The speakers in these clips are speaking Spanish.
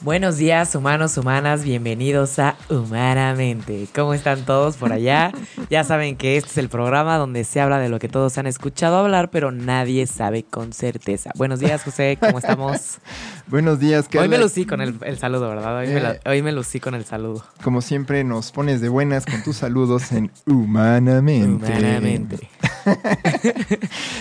Buenos días, humanos, humanas, bienvenidos a Humanamente. ¿Cómo están todos por allá? Ya saben que este es el programa donde se habla de lo que todos han escuchado hablar, pero nadie sabe con certeza. Buenos días, José, ¿cómo estamos? Buenos días, Hoy me lucí con el, el saludo, ¿verdad? Hoy, me la- hoy me lucí con el saludo. Como siempre, nos pones de buenas con tus saludos en Humanamente. Humanamente.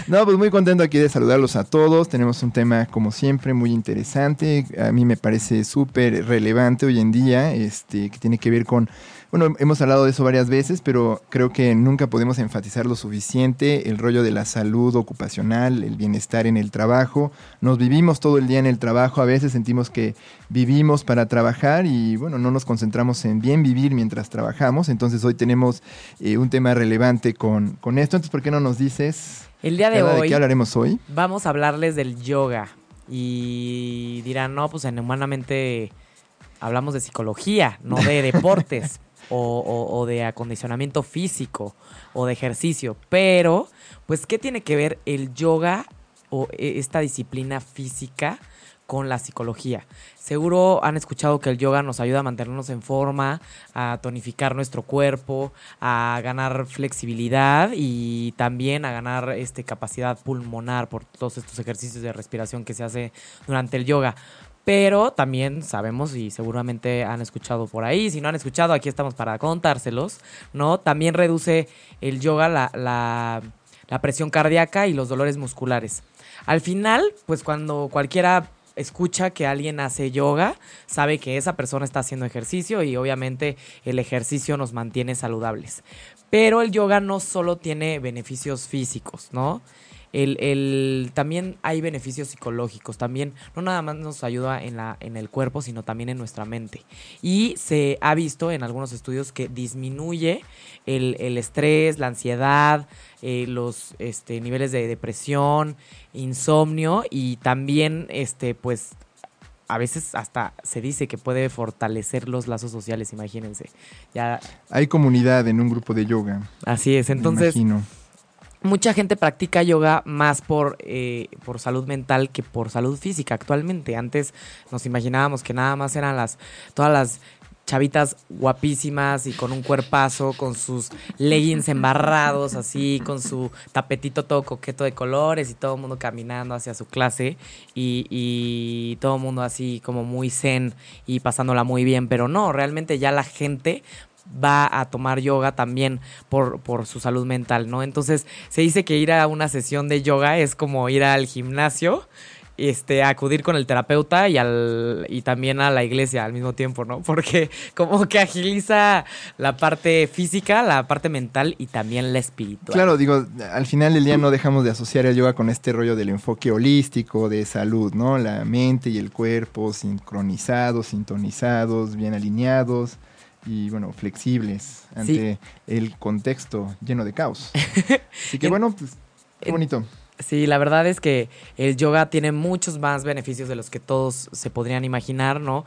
No, pues muy contento aquí de saludarlos a todos. Tenemos un tema, como siempre, muy interesante. A mí me parece súper relevante hoy en día, este, que tiene que ver con... Bueno, hemos hablado de eso varias veces, pero creo que nunca podemos enfatizar lo suficiente el rollo de la salud ocupacional, el bienestar en el trabajo. Nos vivimos todo el día en el trabajo, a veces sentimos que vivimos para trabajar y bueno, no nos concentramos en bien vivir mientras trabajamos. Entonces hoy tenemos eh, un tema relevante con, con esto. Entonces, ¿por qué no nos dices El día de Carla, de hoy qué hablaremos hoy? vamos a hablarles del yoga. Y dirán, no, pues en Humanamente hablamos de psicología, no de deportes o, o- o de acondicionamiento físico o de ejercicio. Pero, pues, ¿qué tiene que ver el yoga o e- esta disciplina física con la psicología? Seguro han escuchado que el yoga nos ayuda a mantenernos en forma, a tonificar nuestro cuerpo, a ganar flexibilidad y también a ganar este, capacidad pulmonar por todos estos ejercicios de respiración que se hace durante el yoga. Pero también sabemos y seguramente han escuchado por ahí, si no han escuchado, aquí estamos para contárselos, ¿no? También reduce el yoga la, la, la presión cardíaca y los dolores musculares. Al final, pues cuando cualquiera escucha que alguien hace yoga, sabe que esa persona está haciendo ejercicio y obviamente el ejercicio nos mantiene saludables. Pero el yoga no solo tiene beneficios físicos, ¿no? El, el- también hay beneficios psicológicos, también no nada más nos ayuda en, la, en el cuerpo, sino también en nuestra mente. Y se ha visto en algunos estudios que disminuye el, el estrés, la ansiedad, eh, los este, niveles de depresión, insomnio y también, este, pues, a veces hasta se dice que puede fortalecer los lazos sociales, imagínense. Ya, Hay comunidad en un grupo de yoga. así es. me Entonces, imagino. mucha gente practica yoga más por, eh, por salud mental que por salud física actualmente. Antes nos imaginábamos que nada más eran las todas las chavitas guapísimas y con un cuerpazo, con sus leggings embarrados, así, con su tapetito todo coqueto de colores y todo el mundo caminando hacia su clase y, y todo el mundo así como muy zen y pasándola muy bien, pero no, realmente ya la gente va a tomar yoga también por, por su salud mental, ¿no? Entonces se dice que ir a una sesión de yoga es como ir al gimnasio, este, acudir con el terapeuta y al y también a la iglesia al mismo tiempo, ¿no? Porque como que agiliza la parte física, la parte mental y también la espiritual. Claro, digo, al final del día no dejamos de asociar el yoga con este rollo del enfoque holístico, de salud, ¿no? La mente y el cuerpo sincronizados, sintonizados, bien alineados y, bueno, flexibles ante el contexto lleno de caos. Así que, En- bueno, pues, qué bonito. Sí, la verdad es que el yoga tiene muchos más beneficios de los que todos se podrían imaginar, ¿no?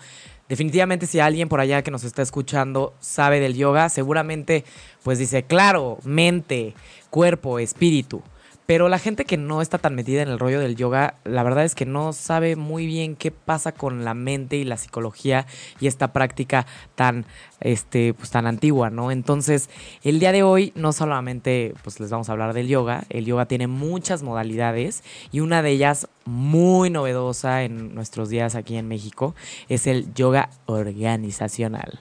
Definitivamente si alguien por allá que nos está escuchando sabe del yoga, seguramente pues dice, claro, mente, cuerpo, espíritu. Pero la gente que no está tan metida en el rollo del yoga, la verdad es que no sabe muy bien qué pasa con la mente y la psicología y esta práctica tan, este, pues tan antigua, ¿no? Entonces, el día de hoy no solamente pues les vamos a hablar del yoga, el yoga tiene muchas modalidades y una de ellas muy novedosa en nuestros días aquí en México es el yoga organizacional.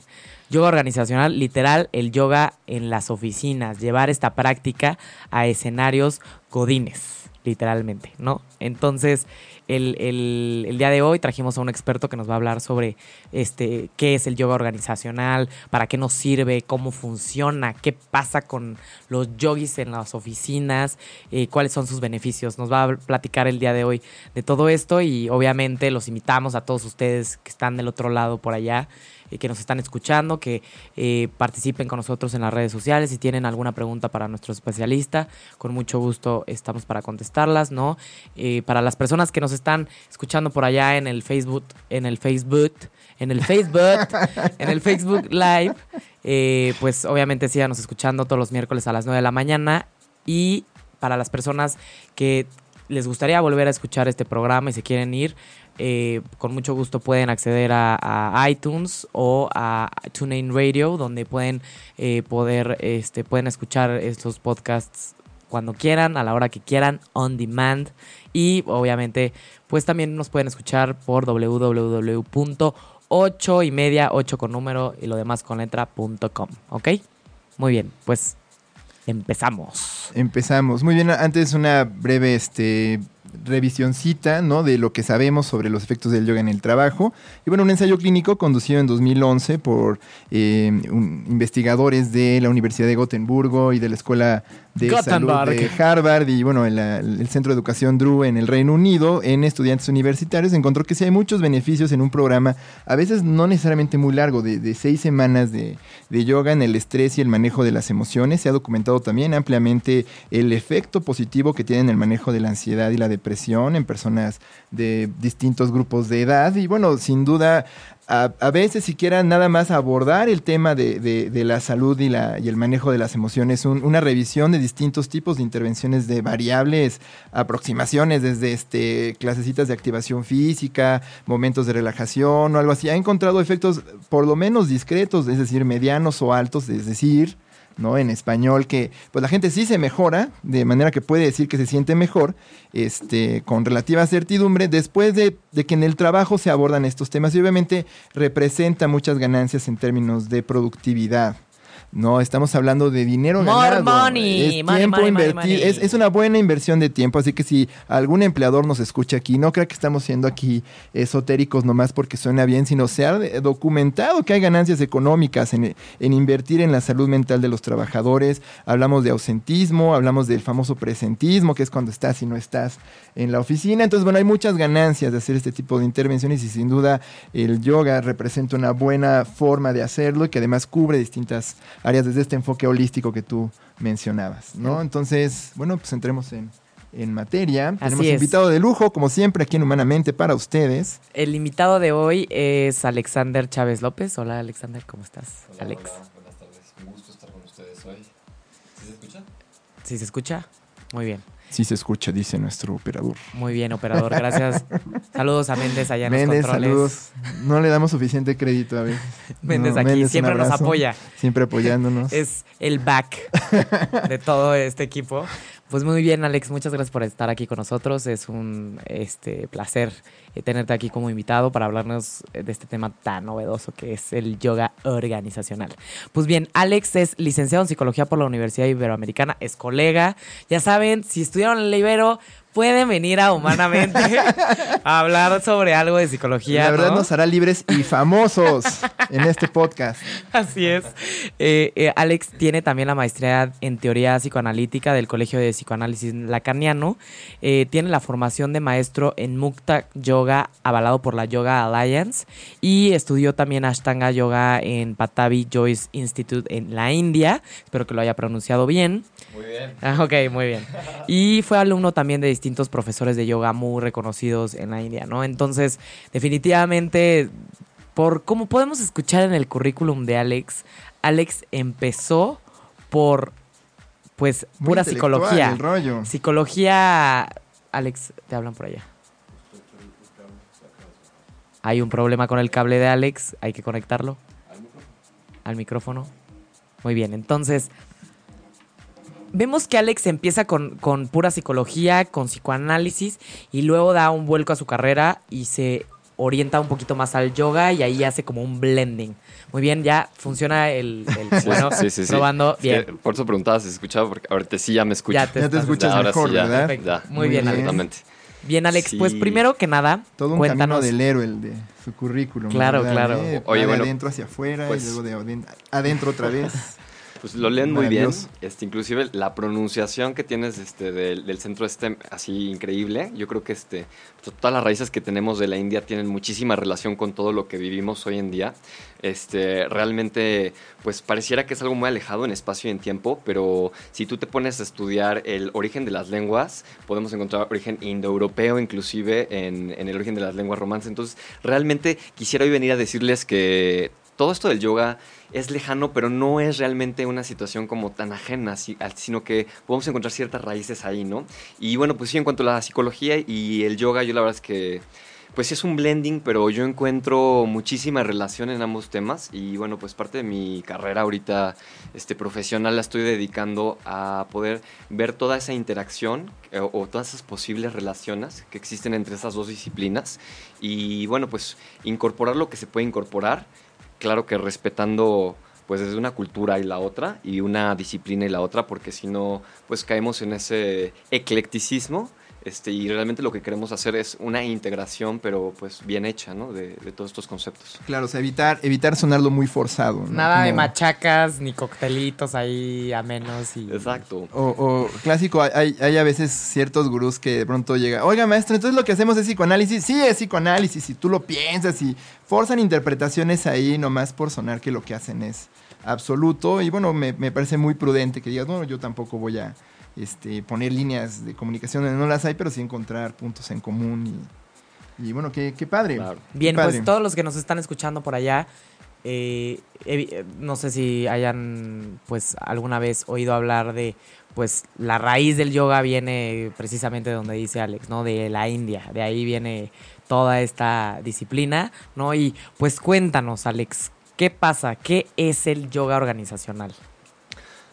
Yoga organizacional, literal, el yoga en las oficinas, llevar esta práctica a escenarios godines, literalmente, ¿no? Entonces, el, el- día de hoy trajimos a un experto que nos va a hablar sobre este, qué es el yoga organizacional, para qué nos sirve, cómo funciona, qué pasa con los yogis en las oficinas, eh, cuáles son sus beneficios. Nos va a platicar el día de hoy de todo esto y obviamente los invitamos a todos ustedes que están del otro lado por allá que nos están escuchando, que eh, participen con nosotros en las redes sociales. Si tienen alguna pregunta para nuestro especialista, con mucho gusto estamos para contestarlas, ¿no? Eh, para las personas que nos están escuchando por allá en el Facebook, en el Facebook, en el Facebook, en el Facebook Live, eh, pues obviamente síganos escuchando todos los miércoles a las 9 de la mañana. Y para las personas que les gustaría volver a escuchar este programa y se quieren ir, eh, con mucho gusto pueden acceder a, iTunes o a TuneIn Radio, donde pueden eh, poder, este, pueden escuchar estos podcasts cuando quieran, a la hora que quieran, on demand. Y obviamente, pues también nos pueden escuchar por www.8 y media, 8 con número y lo demás con letra.com. ¿Ok? Muy bien, pues empezamos. Empezamos. Muy bien, antes una breve este, revisioncita ¿no? de lo que sabemos sobre los efectos del yoga en el trabajo. Y bueno, un ensayo clínico conducido en 2011 por eh, investigadores de la Universidad de Gotemburgo y de la Escuela de Salud de Harvard y bueno, el, el Centro de Educación Drew en el Reino Unido en estudiantes universitarios encontró que sí hay muchos beneficios en un programa, a veces no necesariamente muy largo, de, de seis semanas de, de yoga en el estrés y el manejo de las emociones. Se ha documentado también ampliamente el efecto positivo que tiene en el manejo de la ansiedad y la depresión en personas de distintos grupos de edad. Y bueno, sin duda, a, a veces siquiera nada más abordar el tema de, de- de la salud y, la, y el manejo de las emociones, un- una revisión de distintos tipos de intervenciones de variables, aproximaciones desde este, clasecitas de activación física, momentos de relajación o algo así. Ha encontrado efectos por lo menos discretos, es decir, medianos o altos, es decir, ¿no? En español, que pues la gente sí se mejora, de manera que puede decir que se siente mejor, este, con relativa certidumbre, después de, de que en el trabajo se abordan estos temas y obviamente representa muchas ganancias en términos de productividad. No, estamos hablando de dinero More ganado. money, es money, tiempo money, invertido. Es, es una buena inversión de tiempo, así que si algún empleador nos escucha aquí, no crea que estamos siendo aquí esotéricos nomás porque suena bien, sino se ha documentado que hay ganancias económicas en, en invertir en la salud mental de los trabajadores. Hablamos de ausentismo, hablamos del famoso presentismo, que es cuando estás y no estás en la oficina. Entonces, bueno, hay muchas ganancias de hacer este tipo de intervenciones y sin duda el yoga representa una buena forma de hacerlo y que además cubre distintas áreas desde este enfoque holístico que tú mencionabas, ¿no? Entonces, bueno, pues entremos en, en materia. Tenemos es. invitado de lujo, como siempre, aquí en Humanamente para ustedes. El invitado de hoy es Alexander Chávez López. Hola Alexander, ¿cómo estás? Hola, Alex. hola, buenas tardes. Un gusto estar con ustedes hoy. ¿Sí se escucha? ¿Sí se escucha? Muy bien. Sí se escucha, dice nuestro operador. Muy bien, operador. Gracias. Saludos a Méndez allá en Méndez, los controles. saludos. No le damos suficiente crédito a veces. Méndez No, aquí Méndez, siempre nos apoya. Siempre apoyándonos. Es el back de todo este equipo. Pues muy bien, Alex, muchas gracias por estar aquí con nosotros. Es un este, placer eh, tenerte aquí como invitado para hablarnos eh, de este tema tan novedoso que es el yoga organizacional. Pues bien, Alex es licenciado en psicología por la Universidad Iberoamericana, es colega. Ya saben, si estudiaron en el Ibero, pueden venir a Humanamente a hablar sobre algo de psicología. La verdad ¿no? nos hará libres y famosos en este podcast. Así es. Eh, eh, Alex tiene también la maestría en teoría psicoanalítica del Colegio de Psicoanálisis Lacaniano. Eh, tiene la formación de maestro en Mukta Yoga, avalado por la Yoga Alliance. Y estudió también Ashtanga Yoga en Patabi Joyce Institute en la India. Espero que lo haya pronunciado bien. Muy bien. Ah, ok, muy bien. Y fue alumno también de distintos profesores de yoga muy reconocidos en la India, ¿no? Entonces, definitivamente, por como podemos escuchar en el currículum de Alex, Alex empezó por, pues, Muy pura psicología. El rollo. Psicología. Alex, te hablan por allá. Hay un problema con el cable de Alex, hay que conectarlo al micrófono. Muy bien, entonces vemos que Alex empieza con, con pura psicología, con psicoanálisis y luego da un vuelco a su carrera y se orienta un poquito más al yoga y ahí hace como un blending. Muy bien, ya funciona el, el- bueno, sí, sí, sí. probando Es que bien. por eso preguntaba si se escuchaba, porque ahorita sí ya me escucho. Ya te, Ya escuchas ahora mejor, sí, ya, ¿verdad? Ya, Muy bien, Alex. Exactamente. Bien, Alex, pues primero que nada, Todo un cuéntanos. camino del héroe, el de su currículum. Claro, ¿verdad? claro. Oye, de bueno, adentro hacia afuera pues- y luego de aden- adentro otra vez. Pues lo leen muy bien. Este, inclusive la pronunciación que tienes este, del, del centro STEM, así increíble. Yo creo que este, todas las raíces que tenemos de la India tienen muchísima relación con todo lo que vivimos hoy en día. Este, realmente, pues pareciera que es algo muy alejado en espacio y en tiempo, pero si tú te pones a estudiar el origen de las lenguas, podemos encontrar origen indoeuropeo, inclusive en, en el origen de las lenguas romances. Entonces, realmente quisiera hoy venir a decirles que todo esto del yoga es lejano, pero no es realmente una situación como tan ajena, sino que podemos encontrar ciertas raíces ahí, ¿no? Y bueno, pues sí, en cuanto a la psicología y el yoga, yo la verdad es que, pues sí es un blending, pero yo encuentro muchísima relación en ambos temas y bueno, pues parte de mi carrera ahorita este, profesional la estoy dedicando a poder ver toda esa interacción eh, o todas esas posibles relaciones que existen entre esas dos disciplinas y bueno, pues incorporar lo que se puede incorporar claro que respetando pues una cultura y la otra y una disciplina y la otra porque si no pues caemos en ese eclecticismo este, y realmente lo que queremos hacer es una integración pero pues bien hecha ¿no? de, de todos estos conceptos Claro, o sea, evitar, evitar sonarlo muy forzado. ¿no? Nada de machacas ni coctelitos ahí a menos y exacto O, o clásico, hay, hay a veces ciertos gurús que de pronto llega, oiga maestro, entonces lo que hacemos es psicoanálisis. Sí, es psicoanálisis, y tú lo piensas y forzan interpretaciones ahí nomás por sonar que lo que hacen es absoluto. Y bueno, me, me parece muy prudente que digas, bueno, yo tampoco voy a este, poner líneas de comunicación donde no las hay, pero sí encontrar puntos en común. Y, y bueno, qué, qué padre. Claro. Bien, Qué padre. pues todos los que nos están escuchando por allá, eh, eh, no sé si hayan pues alguna vez oído hablar de pues la raíz del yoga viene precisamente de donde dice Alex, ¿no? De la India, de ahí viene toda esta disciplina, ¿no? Y pues cuéntanos, Alex, ¿qué pasa? ¿Qué es el yoga organizacional?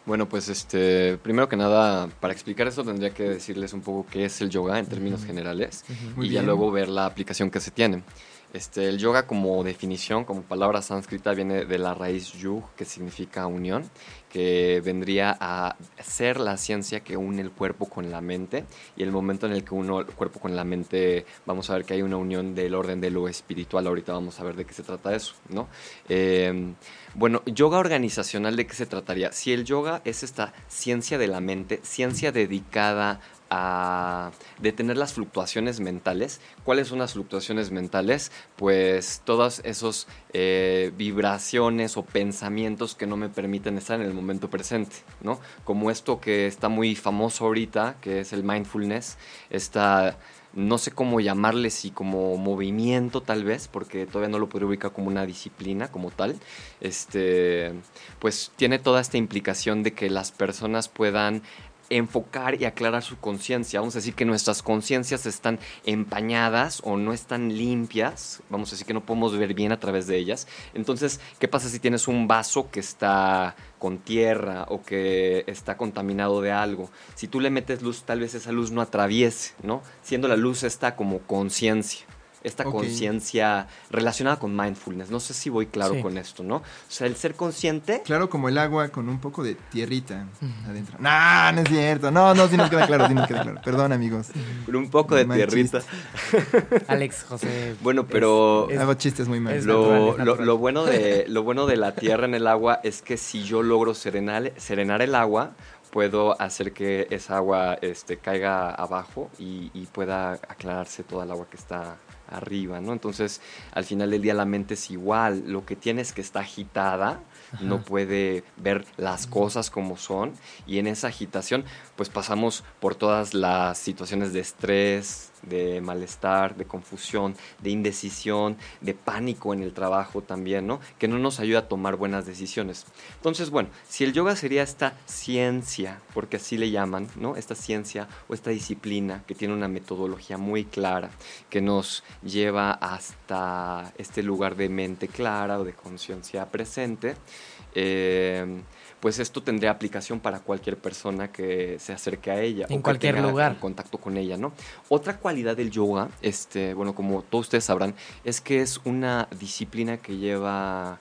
Bueno, pues este, primero que nada, para explicar esto tendría que decirles un poco qué es el yoga en términos generales y ya bien. luego ver la aplicación que se tiene. Este, el yoga como definición, como palabra sánscrita, viene de la raíz yug, que significa unión, que vendría a ser la ciencia que une el cuerpo con la mente y el momento en el que uno el cuerpo con la mente, vamos a ver que hay una unión del orden de lo espiritual, ahorita vamos a ver de qué se trata eso, ¿no? Eh, bueno, yoga organizacional, ¿de qué se trataría? Si el yoga es esta ciencia de la mente, ciencia dedicada a detener las fluctuaciones mentales. ¿Cuáles son las fluctuaciones mentales? Pues todas esas eh, vibraciones o pensamientos que no me permiten estar en el momento presente, ¿no? Como esto que está muy famoso ahorita, que es el mindfulness, esta no sé cómo llamarle, si como movimiento tal vez, porque todavía no lo podría ubicar como una disciplina como tal, este, pues tiene toda esta implicación de que las personas puedan enfocar y aclarar su conciencia. Vamos a decir que nuestras conciencias están empañadas o no están limpias. Vamos a decir que no podemos ver bien a través de ellas. Entonces, ¿qué pasa si tienes un vaso que está con tierra o que está contaminado de algo? Si tú le metes luz, tal vez esa luz no atraviese, ¿no? Siendo la luz esta como conciencia. Esta Ok. conciencia relacionada con mindfulness. No sé si voy claro Sí. con esto, ¿no? O sea, el ser consciente Claro, como el agua con un poco de tierrita adentro. No, no es cierto. No, no, sí nos queda claro, sí nos queda claro. Perdón, amigos. con un poco de Mal tierrita. Alex José. Bueno, pero Es- Hago chistes muy es malos. lo, natural, es lo- natural. lo bueno de, lo bueno de la tierra en el agua es que si yo logro serenar, serenar el agua, puedo hacer que esa agua este, caiga abajo y, y pueda aclararse toda el agua que está arriba, ¿no? Entonces, al final del día la mente es igual. Lo que tiene es que está agitada, no puede ver las cosas como son y en esa agitación pues pasamos por todas las situaciones de estrés, de malestar, de confusión, de indecisión, de pánico en el trabajo también, ¿no? Que no nos ayuda a tomar buenas decisiones. Entonces, bueno, si el yoga sería esta ciencia, porque así le llaman, ¿no? Esta ciencia o esta disciplina que tiene una metodología muy clara, que nos lleva hasta este lugar de mente clara o de conciencia presente, eh, pues esto tendría aplicación para cualquier persona que se acerque a ella. En o que cualquier tenga lugar. contacto con ella, ¿no? Otra cualidad del yoga, este, bueno, como todos ustedes sabrán, es que es una disciplina que lleva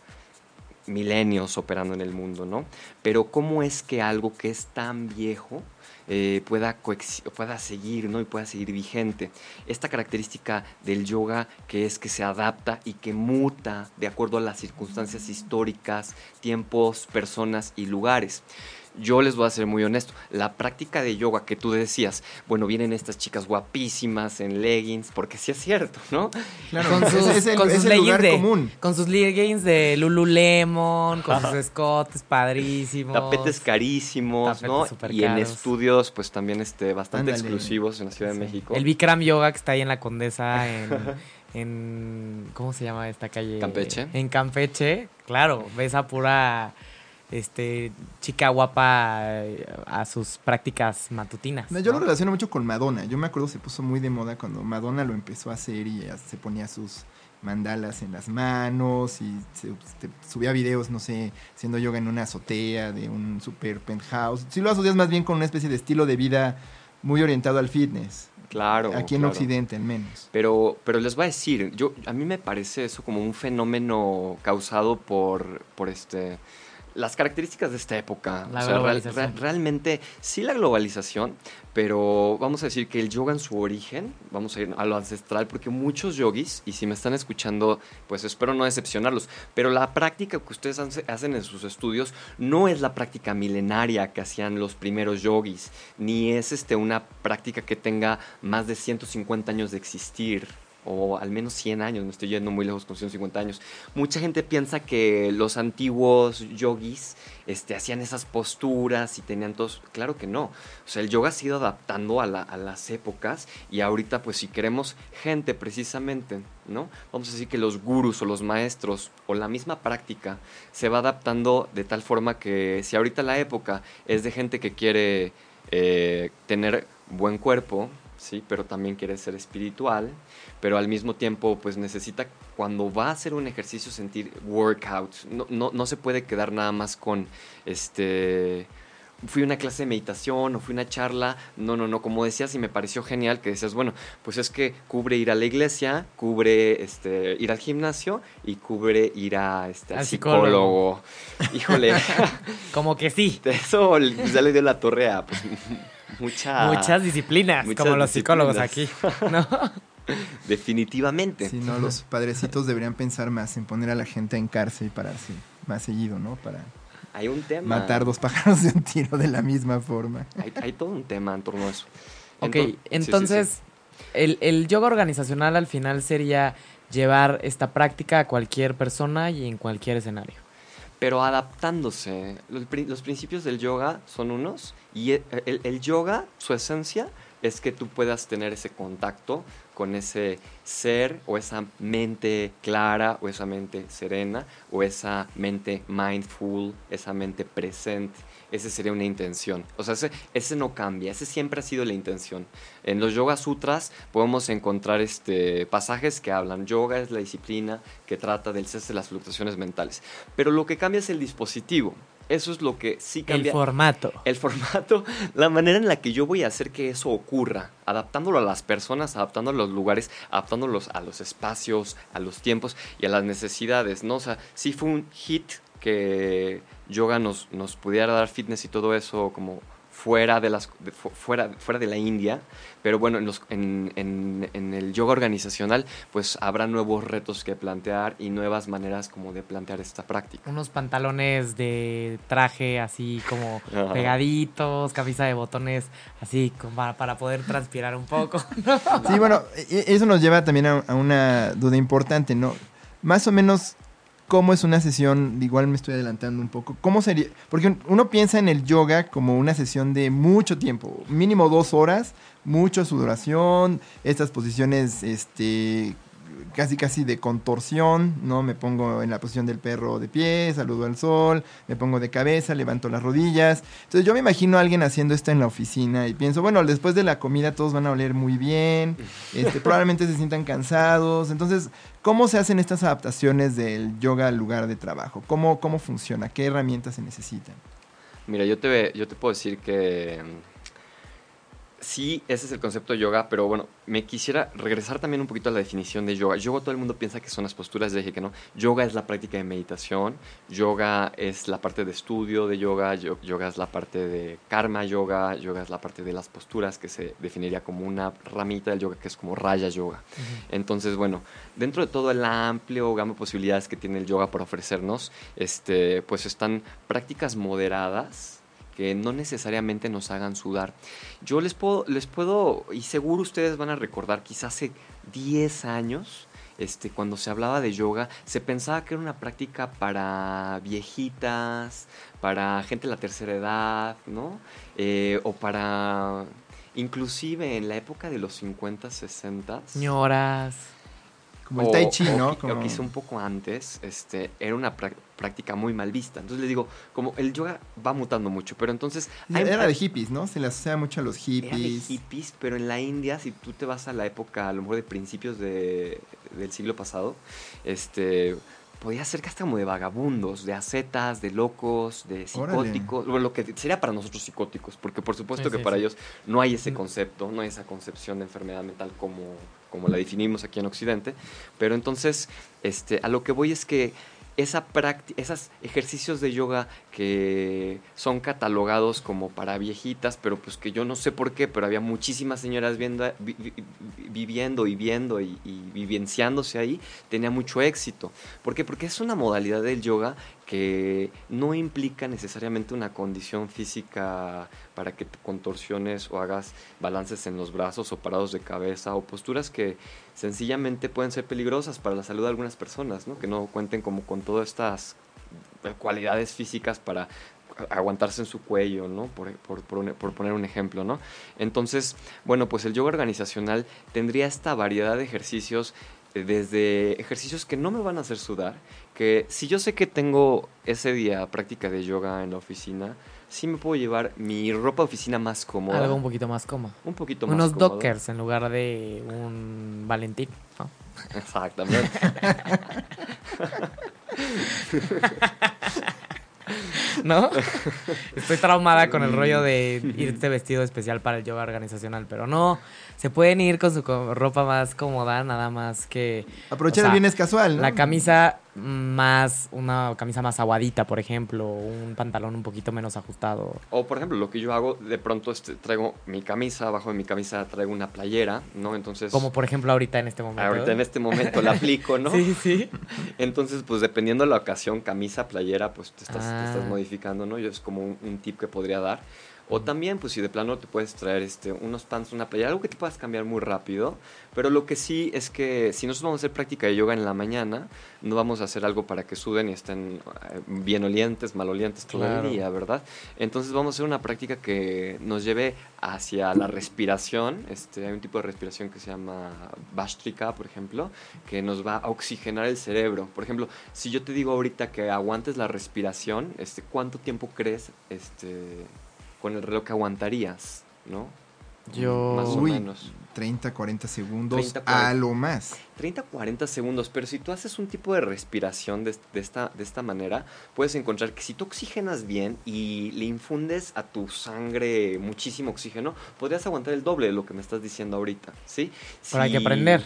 milenios operando en el mundo, ¿no? Pero ¿cómo es que algo que es tan viejo eh, pueda, pueda seguir, ¿no? Y pueda seguir vigente. Esta característica del yoga que es que se adapta y que muta de acuerdo a las circunstancias históricas, tiempos, personas y lugares yo les voy a ser muy honesto, la práctica de yoga que tú decías, bueno, vienen estas chicas guapísimas en leggings, porque sí es cierto, ¿no? Claro, Con sus, es el, con es el leggings lugar de, común. Con sus leggings de Lululemon, con sus escotes padrísimos. Tapetes carísimos, Tapetes ¿no? súper Y en estudios, pues también este, bastante Ándale. exclusivos en la Ciudad de México. El Bikram Yoga que está ahí en la Condesa, en, en- ¿cómo se llama esta calle? Campeche. En Campeche, claro, ves a pura este chica guapa eh, a sus prácticas matutinas. No, yo ¿no? lo relaciono mucho con Madonna. Yo me acuerdo se puso muy de moda cuando Madonna lo empezó a hacer y se ponía sus mandalas en las manos y se, te subía videos, no sé, haciendo yoga en una azotea de un super penthouse. Sí lo asocias más bien con una especie de estilo de vida muy orientado al fitness. Claro. Aquí en claro. Occidente, al menos. Pero, pero les voy a decir, yo, a mí me parece eso como un fenómeno causado por, por este, las características de esta época. La O sea, real- globalización. re- realmente, sí la globalización, pero vamos a decir que el yoga en su origen, vamos a ir a lo ancestral, porque muchos yogis, y si me están escuchando, pues espero no decepcionarlos, pero la práctica que ustedes hace- hacen en sus estudios no es la práctica milenaria que hacían los primeros yogis, ni es este, una práctica que tenga más de 150 años de existir. O al menos 100 años, me estoy yendo muy lejos con 150 años. Mucha gente piensa que los antiguos yogis este, hacían esas posturas y tenían todos. Claro que no. O sea, el yoga ha ido adaptando a las épocas y ahorita, pues, si queremos gente precisamente, ¿no? Vamos a decir que los gurús o los maestros o la misma práctica se va adaptando de tal forma que si ahorita la época es de gente que quiere eh, tener buen cuerpo, sí, pero también quiere ser espiritual, pero al mismo tiempo pues necesita cuando va a hacer un ejercicio sentir workout, no, no, no se puede quedar nada más con este fui a una clase de meditación o fui a una charla, no, no, no, como decías y me pareció genial que decías, bueno, pues es que cubre ir a la iglesia, cubre este ir al gimnasio y cubre ir a este al Al psicólogo. Híjole, Como que sí. eso ya le dio la torre a pues, mucha Muchas disciplinas, muchas como los psicólogos aquí. ¿no? definitivamente. Si no, los padrecitos deberían pensar más en poner a la gente en cárcel y pararse más seguido, ¿no? Para Hay un tema. matar dos pájaros de un tiro de la misma forma. Hay, hay todo un tema en torno a eso. Ok, Ento- sí, sí, entonces sí. El, el yoga organizacional al final sería llevar esta práctica a cualquier persona y en cualquier escenario. Pero adaptándose. Los, pri- los principios del yoga son unos. Y e- el, el yoga, su esencia, es que tú puedas tener ese contacto con ese ser o esa mente clara o esa mente serena o esa mente mindful, esa mente presente. Esa sería una intención. O sea, ese, ese no cambia, ese siempre ha sido la intención. En los Yoga Sutras podemos encontrar este, pasajes que hablan, yoga es la disciplina que trata del cese de las fluctuaciones mentales. Pero lo que cambia es el dispositivo. Eso es lo que sí cambia. El formato. El formato, la manera en la que yo voy a hacer que eso ocurra, adaptándolo a las personas, adaptándolo a los lugares, adaptándolos a los espacios, a los tiempos y a las necesidades, ¿no? O sea, sí fue un hit que yoga nos, nos pudiera dar fitness y todo eso como fuera de las de- fu- fuera, fuera de la India, pero bueno, en, los, en, en- en el yoga organizacional pues habrá nuevos retos que plantear y nuevas maneras como de plantear esta práctica. Unos pantalones de traje así como Ajá. pegaditos, camisa de botones así como para, para poder transpirar un poco. Sí, bueno, e- eso nos lleva también a, a una duda importante, ¿no? Más o menos, ¿cómo es una sesión? Igual me estoy adelantando un poco. ¿Cómo sería? Porque un- uno piensa en el yoga como una sesión de mucho tiempo, mínimo dos horas, mucho sudoración, estas posiciones, este casi casi de contorsión, ¿no? Me pongo en la posición del perro de pie, saludo al sol, me pongo de cabeza, levanto las rodillas. Entonces yo me imagino a alguien haciendo esto en la oficina y pienso, bueno, después de la comida todos van a oler muy bien, este, probablemente se sientan cansados. Entonces, ¿cómo se hacen estas adaptaciones del yoga al lugar de trabajo? ¿Cómo, cómo funciona? ¿Qué herramientas se necesitan? Mira, yo te, yo te puedo decir que sí, ese es el concepto de yoga, pero bueno, me quisiera regresar también un poquito a la definición de yoga. Yoga todo el mundo piensa que son las posturas, dije que no. Yoga es la práctica de meditación, yoga es la parte de estudio de yoga, yoga es la parte de karma yoga, yoga es la parte de las posturas que se definiría como una ramita del yoga que es como raya yoga. Entonces, bueno, dentro de todo el amplio gama de posibilidades que tiene el yoga para ofrecernos, este, pues están prácticas moderadas que no necesariamente nos hagan sudar. Yo les puedo, les puedo, y seguro ustedes van a recordar, quizás hace 10 años, este, cuando se hablaba de yoga, se pensaba que era una práctica para viejitas, para gente de la tercera edad, ¿no? Eh, o para, inclusive en la época de los 50, 60. Señoras. Como el tai chi, ¿no? O, quizá un poco antes, este, era una práctica muy mal vista. Entonces les digo, como el yoga va mutando mucho, pero entonces... era de hippies, ¿no? Se le asocia mucho a los hippies. Era de hippies, pero en la India, si tú te vas a la época, a lo mejor de principios de, del siglo pasado, este podía ser hasta como de vagabundos, de acetas, de locos, de psicóticos, lo que sería para nosotros psicóticos, porque por supuesto que para ellos no hay ese concepto, no hay esa concepción de enfermedad mental como, como la definimos aquí en Occidente, pero entonces este, a lo que voy es que esa esos ejercicios de yoga que son catalogados como para viejitas, pero pues que yo no sé por qué, pero había muchísimas señoras viendo, viviendo y viendo y, y, vivenciándose ahí, tenía mucho éxito. ¿Por qué? Porque es una modalidad del yoga que no implica necesariamente una condición física para que te contorsiones o hagas balances en los brazos o parados de cabeza o posturas que sencillamente pueden ser peligrosas para la salud de algunas personas, ¿no? que no cuenten como con todas estas cualidades físicas para aguantarse en su cuello, ¿no? Por, por, poner un ejemplo, ¿no? Entonces, bueno, pues el yoga organizacional tendría esta variedad de ejercicios desde ejercicios que no me van a hacer sudar, que si yo sé que tengo ese día práctica de yoga en la oficina, sí me puedo llevar mi ropa de oficina más cómoda. Algo un poquito más cómodo. Un poquito más Unos dockers en lugar de un Valentín, ¿no? Exactamente. ¿No? Estoy traumada con el rollo de irte vestido especial para el yoga organizacional, pero no se pueden ir con su ropa más cómoda, nada más que... Aprovechar el bienes casual, ¿no? La camisa más, una camisa más aguadita, por ejemplo, un pantalón un poquito menos ajustado. O, por ejemplo, lo que yo hago, de pronto este, traigo mi camisa, abajo de mi camisa traigo una playera, ¿no? Entonces... Como, por ejemplo, ahorita en este momento. Ahorita en este momento la aplico, ¿no? sí, sí. Entonces, pues, dependiendo de la ocasión, camisa, playera, pues, te estás, estás ah. modificando, ¿no? Yo es como un tip que podría dar. O también, pues si de plano te puedes traer este, unos pants, una playa, algo que te puedas cambiar muy rápido. Pero lo que sí es que si nosotros vamos a hacer práctica de yoga en la mañana, no vamos a hacer algo para que suden y estén eh, bien olientes, malolientes todo el día, ¿verdad? Entonces vamos a hacer una práctica que nos lleve hacia la respiración. Este, hay un tipo de respiración que se llama Bhastrika, por ejemplo, que nos va a oxigenar el cerebro. Por ejemplo, si yo te digo ahorita que aguantes la respiración, este, ¿cuánto tiempo crees este, con el reloj que aguantarías, ¿no? Yo, más o menos. 30, 40 segundos a lo más. 30, 40 segundos, pero si tú haces un tipo de respiración de, esta, de esta manera, puedes encontrar que si tú oxigenas bien y le infundes a tu sangre muchísimo oxígeno, podrías aguantar el doble de lo que me estás diciendo ahorita, ¿sí? Pero hay que aprender.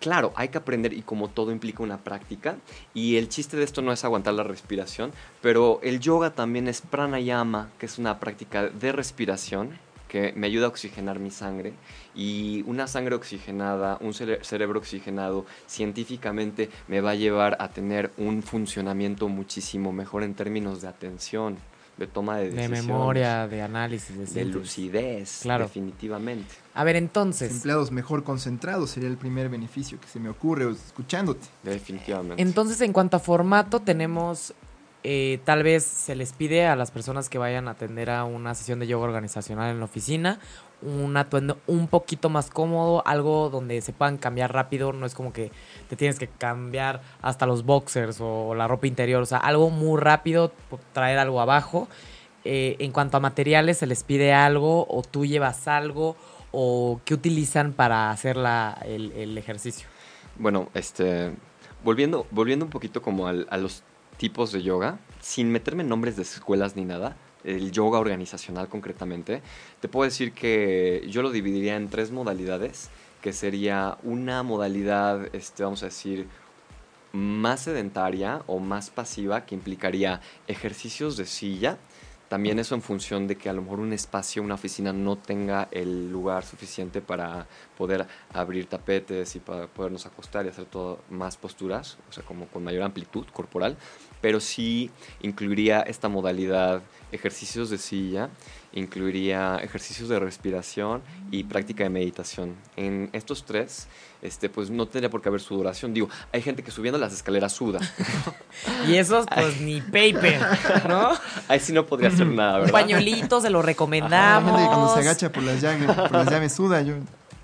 Claro, hay que aprender y como todo implica una práctica y el chiste de esto no es aguantar la respiración, pero el yoga también es pranayama, que es una práctica de respiración que me ayuda a oxigenar mi sangre y una sangre oxigenada, un cerebro oxigenado científicamente me va a llevar a tener un funcionamiento muchísimo mejor en términos de atención de toma de decisiones. De memoria, de análisis, de, de lucidez, claro. definitivamente. A ver, entonces... Empleados mejor concentrados sería el primer beneficio que se me ocurre escuchándote. Definitivamente. Entonces, en cuanto a formato, tenemos... Eh, tal vez se les pide a las personas que vayan a atender a una sesión de yoga organizacional en la oficina un atuendo un poquito más cómodo, algo donde se puedan cambiar rápido, no es como que te tienes que cambiar hasta los boxers o la ropa interior, o sea, algo muy rápido, traer algo abajo. Eh, en cuanto a materiales, se les pide algo o tú llevas algo o qué utilizan para hacer la, el, ejercicio. Bueno, este, volviendo, volviendo un poquito como a los tipos de yoga, sin meterme en nombres de escuelas ni nada, el yoga organizacional concretamente, te puedo decir que yo lo dividiría en tres modalidades, que sería una modalidad, este, vamos a decir, más sedentaria o más pasiva, que implicaría ejercicios de silla, también eso en función de que a lo mejor un espacio, una oficina no tenga el lugar suficiente para poder abrir tapetes y para podernos acostar y hacer todo más posturas, o sea, como con mayor amplitud corporal, pero sí incluiría esta modalidad ejercicios de silla, incluiría ejercicios de respiración y práctica de meditación. En estos tres, este, pues no tendría por qué haber sudoración. Digo, hay gente que subiendo las escaleras suda. y esos, pues ni paper, ¿no? Ahí sí no podría hacer nada, ¿verdad? Un pañuelito, se lo recomendamos. Que cuando se agacha por las llaves, por las llaves suda, yo,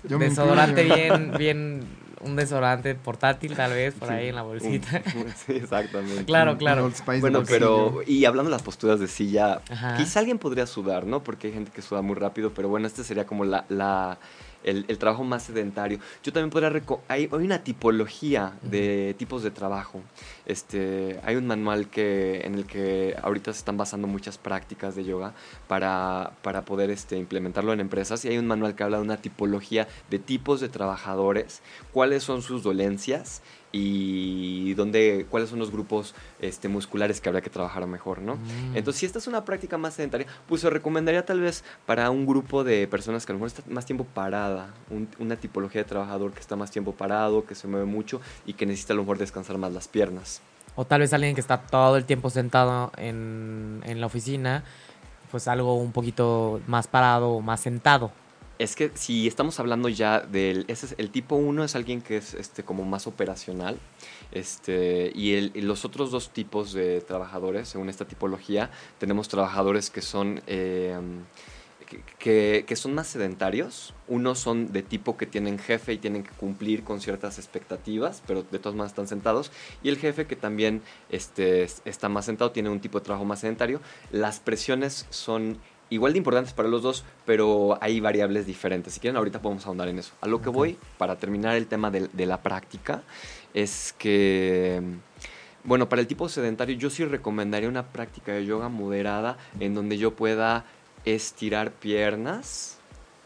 yo me Desodorante incluyo. bien, bien, un desodorante portátil tal vez, por ahí en la bolsita. Sí, exactamente. Claro, Un claro. Bueno, pero y hablando de las posturas de silla, Ajá. quizá alguien podría sudar, ¿no? Porque hay gente que suda muy rápido, pero bueno, este sería como la, la- el, el trabajo más sedentario. Yo también podría reco- hay, hay una tipología de tipos de trabajo. Este, hay un manual que en el que ahorita se están basando muchas prácticas de yoga para, para poder este, implementarlo en empresas y hay un manual que habla de una tipología de tipos de trabajadores, cuáles son sus dolencias y dónde, cuáles son los grupos este, musculares que habría que trabajar mejor, ¿no? Mm. Entonces, si esta es una práctica más sedentaria, pues se recomendaría tal vez para un grupo de personas que a lo mejor está más tiempo parada, un- una tipología de trabajador que está más tiempo parado, que se mueve mucho y que necesita a lo mejor descansar más las piernas. O tal vez alguien que está todo el tiempo sentado en, en la oficina, pues algo un poquito más parado o más sentado. Es que si estamos hablando ya del ese es- el tipo 1 es alguien que es este como más operacional. Este, y, los otros dos tipos de trabajadores, según esta tipología, tenemos trabajadores que son eh, que, que- son más sedentarios. Unos son de tipo que tienen jefe y tienen que cumplir con ciertas expectativas, pero de todas maneras están sentados. Y el jefe que también este, es- está más sentado, tiene un tipo de trabajo más sedentario. Las presiones son igual de importantes para los dos, pero hay variables diferentes. Si quieren, ahorita podemos ahondar en eso. A lo que voy, para terminar el tema de, de la práctica, es que, bueno, para el tipo sedentario yo sí recomendaría una práctica de yoga moderada en donde yo pueda estirar piernas,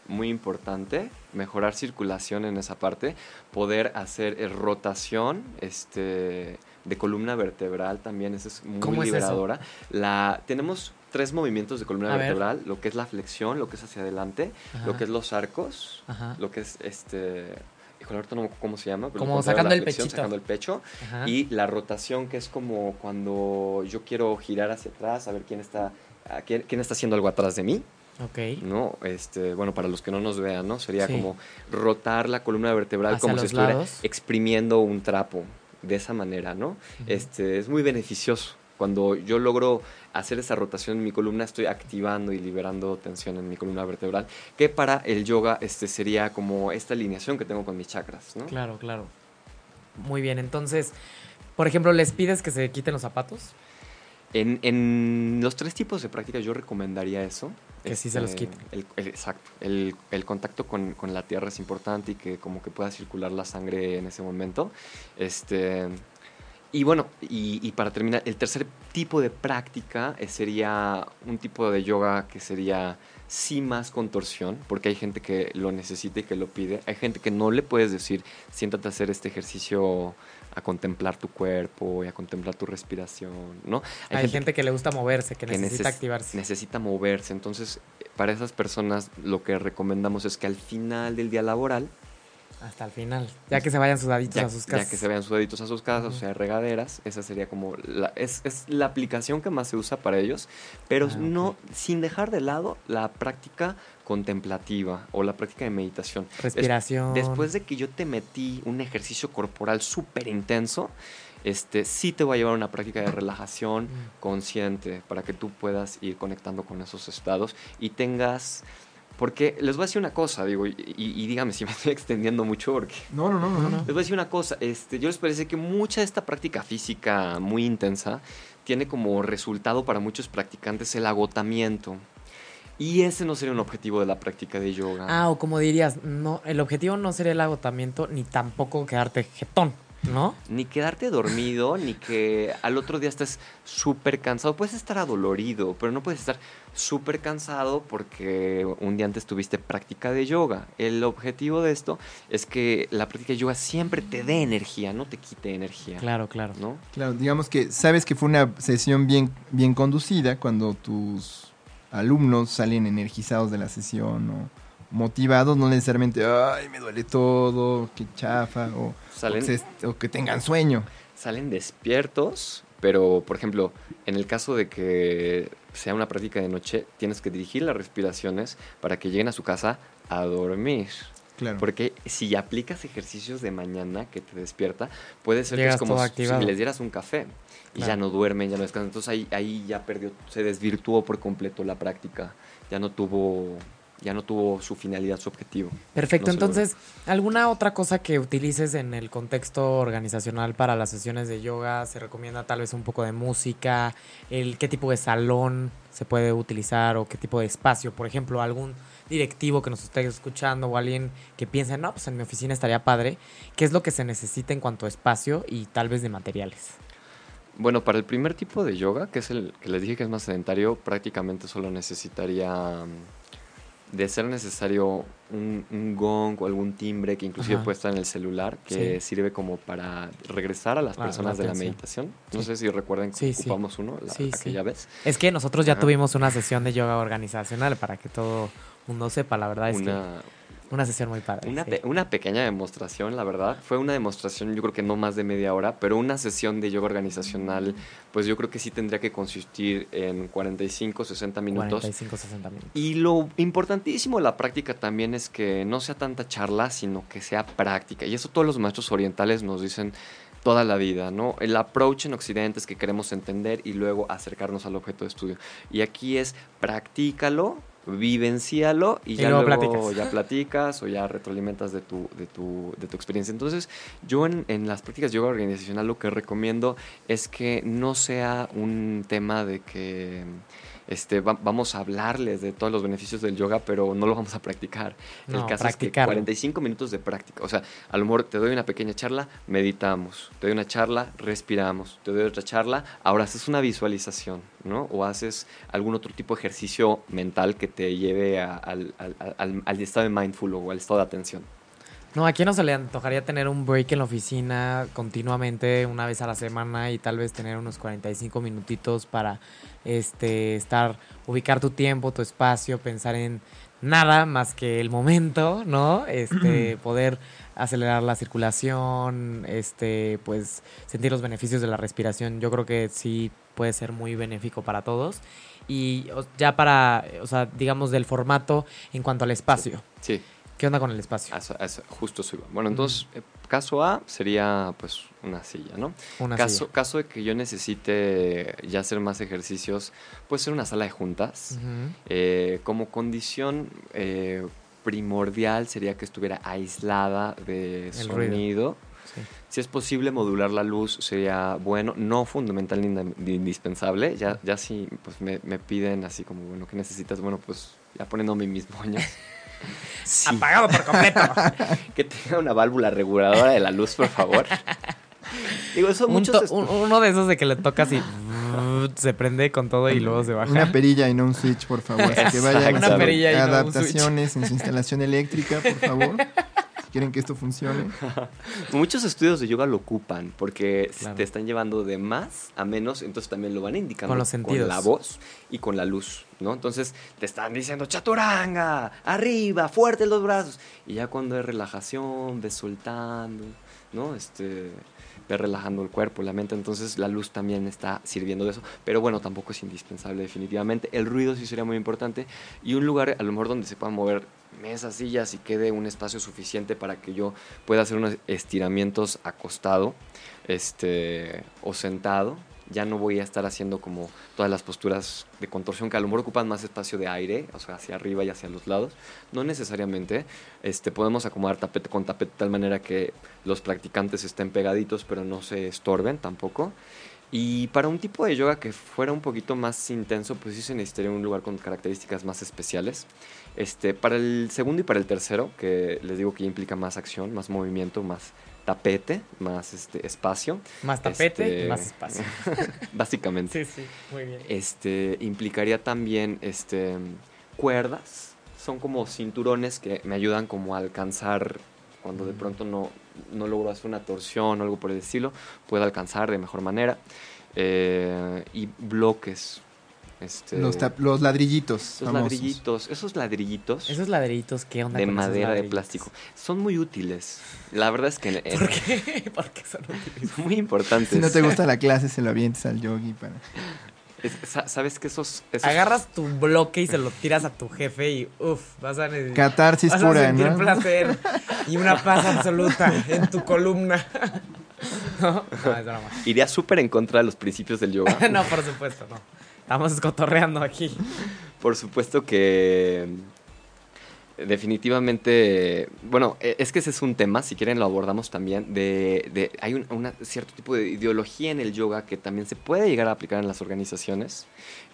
muy importante, mejorar circulación en esa parte, poder hacer eh, rotación, este de columna vertebral también, esa es muy ¿Cómo es eso? liberadora. La, tenemos tres movimientos de columna A ver. vertebral, lo que es la flexión, lo que es hacia adelante, Ajá. lo que es los arcos, Ajá. lo que es este, híjole, ahorita no cómo se llama, pero Como sacando la el flexión, pechito. sacando el pecho, Ajá. y la rotación que es como cuando yo quiero girar hacia atrás, a ver quién está, a quién, quién está haciendo algo atrás de mí, Ok. ¿no? Este, bueno, para los que no nos vean, ¿no? Sería Sí. como rotar la columna vertebral Hacia como si estuviera lados. exprimiendo un trapo, de esa manera, ¿no? Este, es muy beneficioso. Cuando yo logro hacer esa rotación en mi columna, estoy activando y liberando tensión en mi columna vertebral, que para el yoga este, sería como esta alineación que tengo con mis chakras, ¿no? Claro, claro. Muy bien, entonces, por ejemplo, ¿les pides que se quiten los zapatos? En, en los tres tipos de práctica yo recomendaría eso. Que sí se los quiten. el- el- exacto. El, el contacto con, con la tierra es importante y que como que pueda circular la sangre en ese momento. Este, y bueno, y, y para terminar, el tercer tipo de práctica eh, sería un tipo de yoga que sería sí más contorsión, porque hay gente que lo necesita y que lo pide. Hay gente que no le puedes decir, siéntate a hacer este ejercicio a contemplar tu cuerpo y a contemplar tu respiración, ¿no? Hay, gente, que le gusta moverse, que, que necesita neces- activarse. necesita moverse. Entonces, para esas personas lo que recomendamos es que al final del día laboral, Hasta el final. Ya que se vayan sudaditos ya, a sus ya casas. que se vean sudaditos a sus casas, o sea, regaderas, esa sería como la, es, es la aplicación que más se usa para ellos, pero Ah, no sin dejar de lado la práctica contemplativa o la práctica de meditación. Es- Respiración. Después de que yo te metí un ejercicio corporal súper intenso, este, sí te va a llevar a una práctica de relajación Mm. consciente para que tú puedas ir conectando con esos estados y tengas... Porque les voy a decir una cosa, digo, y, y- y dígame si me estoy extendiendo mucho, porque No, no, no, no. no. les voy a decir una cosa, este, yo les parece que mucha de esta práctica física muy intensa tiene como resultado para muchos practicantes el agotamiento. Y ese no sería un objetivo de la práctica de yoga. Ah, o como dirías, no, el objetivo no sería el agotamiento ni tampoco quedarte jetón. ¿No? Ni quedarte dormido, ni que al otro día estés súper cansado. Puedes estar adolorido, pero no puedes estar súper cansado porque un día antes tuviste práctica de yoga. El objetivo de esto es que la práctica de yoga siempre te dé energía, no te quite energía. Claro, claro. ¿No? Claro, digamos que sabes que fue una sesión bien, bien conducida cuando tus alumnos salen energizados de la sesión o motivados, no necesariamente, ay, me duele todo, qué chafa, o, Salen, o que, se- o que tengan sueño. salen despiertos, pero por ejemplo, en el caso de que sea una práctica de noche, tienes que dirigir las respiraciones para que lleguen a su casa a dormir. Claro. Porque si aplicas ejercicios de mañana que te despierta, puede ser que es como si les dieras un café y ya no duermen, ya no descansan. Entonces ahí, ahí ya perdió, se desvirtuó por completo la práctica. Ya no tuvo, ya no tuvo su finalidad, su objetivo. Perfecto, No entonces, ¿alguna otra cosa que utilices en el contexto organizacional para las sesiones de yoga? ¿Se recomienda tal vez un poco de música? El, ¿Qué tipo de salón se puede utilizar o qué tipo de espacio? Por ejemplo, algún directivo que nos esté escuchando o alguien que piense, no, pues en mi oficina estaría padre. ¿Qué es lo que se necesita en cuanto a espacio y tal vez de materiales? Bueno, para el primer tipo de yoga, que es el que les dije que es más sedentario, prácticamente solo necesitaría, mm, de ser necesario, un, un gong o algún timbre que inclusive Ajá. puede estar en el celular, que Sí. sirve como para regresar a las Ah, la personas de la meditación. No Sí. sé si recuerdan que Sí, ocupamos uno la, aquella vez. Es que nosotros ya Ajá. tuvimos una sesión de yoga organizacional para que todo mundo sepa, la verdad es Una, que una sesión muy padre. Una, sí. pe- una pequeña demostración, la verdad. Fue una demostración, yo creo que no más de media hora, pero una sesión de yoga organizacional, pues yo creo que sí tendría que consistir en 45, 60 minutos. 45, 60 minutos. Y lo importantísimo de la práctica también es que no sea tanta charla, sino que sea práctica. Y eso todos los maestros orientales nos dicen toda la vida, ¿no? El approach en Occidente es que queremos entender y luego acercarnos al objeto de estudio. Y aquí es practícalo, vivencialo y, Y ya luego luego platicas. ya platicas o ya retroalimentas de tu, de tu, de tu experiencia. Entonces, yo en, en las prácticas de yoga organizacional lo que recomiendo es que no sea un tema de que este, va- vamos a hablarles de todos los beneficios del yoga, pero no lo vamos a practicar. No, El caso practicarlo. es que 45 minutos de práctica. O sea, a lo mejor te doy una pequeña charla, meditamos. Te doy una charla, respiramos. Te doy otra charla, ahora haces una visualización, ¿no? O haces algún otro tipo de ejercicio mental que te lleve a- al, al- al- al estado de mindful o al estado de atención. No, ¿a quién no se le antojaría tener un break en la oficina continuamente una vez a la semana y tal vez tener unos 45 minutitos para este estar ubicar tu tiempo, tu espacio, pensar en nada más que el momento, ¿no? Este poder acelerar la circulación, este pues sentir los beneficios de la respiración. Yo creo que sí puede ser muy benéfico para todos. Y ya para, o sea, digamos del formato en cuanto al espacio. Sí. ¿Qué onda con el espacio? Eso- eso- justo eso iba. Bueno, entonces, eh, caso A sería pues una silla, ¿no? Una caso, silla. caso de que yo necesite ya hacer más ejercicios, puede ser una sala de juntas. Eh, como condición eh, primordial sería que estuviera aislada de El sonido. Sí. Si es posible modular la luz sería bueno, no fundamental ni, indi- ni indispensable. Ya, ya si pues, me, me piden así como, bueno, ¿qué necesitas? Bueno, pues ya poniéndome mis moños. Sí, Apagado por completo. que tenga una válvula reguladora de la luz, por favor. Digo, son Un muchos... un- uno de esos de que le tocas y se prende con todo y luego se baja. Una perilla y no un switch, por favor. Así que vayan Exacto. a Una perilla y no un adaptaciones en su instalación eléctrica, por favor. Quieren que esto funcione. Muchos estudios de yoga lo ocupan porque Claro. te están llevando de más a menos, entonces también lo van indicando Con los sentidos. la voz y con la luz, ¿no? Entonces te están diciendo chaturanga, arriba, fuerte los brazos. Y ya cuando es relajación, ves soltando, ¿no? Este, ves relajando el cuerpo, la mente, entonces la luz también está sirviendo de eso. Pero bueno, tampoco es indispensable definitivamente. El ruido sí sería muy importante y un lugar a lo mejor donde se puedan mover mesas, sillas y quede un espacio suficiente para que yo pueda hacer unos estiramientos acostado este, o sentado. Ya no voy a estar haciendo como todas las posturas de contorsión que a lo mejor ocupan más espacio de aire, o sea, hacia arriba y hacia los lados. No necesariamente. Este, podemos acomodar tapete con tapete de tal manera que los practicantes estén pegaditos, pero no se estorben tampoco. Y para un tipo de yoga que fuera un poquito más intenso, pues sí se necesitaría un lugar con características más especiales. Este, para el segundo y para el tercero, que les digo que implica más acción, más movimiento, más tapete, más este espacio. Más tapete Este- y más espacio. Básicamente. Sí, sí, muy bien. Este implicaría también este cuerdas. Son como cinturones que me ayudan como a alcanzar cuando de pronto no, no logro hacer una torsión o algo por el estilo, puedo alcanzar de mejor manera. Eh, y bloques. Este, Los, tap- los ladrillitos. esos famosos. ladrillitos, esos ladrillitos Esos ladrillitos, ¿qué onda de con esos madera, de plástico, son muy útiles. La verdad es que eh, ¿Por qué? ¿Por qué son útiles? son muy importantes. Si no te gusta la clase, se lo avientes al yogi para... Es- sa- ¿Sabes que esos, esos Agarras tu bloque y se lo tiras a tu jefe y uff, vas a necesitar. Catarsis Vas a pura, sentir ¿no? placer y una paz absoluta en tu columna. ¿No? No, es iría súper en contra de los principios del yoga? No, por supuesto, no. Estamos escotorreando aquí. Por supuesto que mm, definitivamente, bueno, e- es que ese es un tema, si quieren lo abordamos también, de, de- hay un una- cierto tipo de ideología en el yoga que también se puede llegar a aplicar en las organizaciones,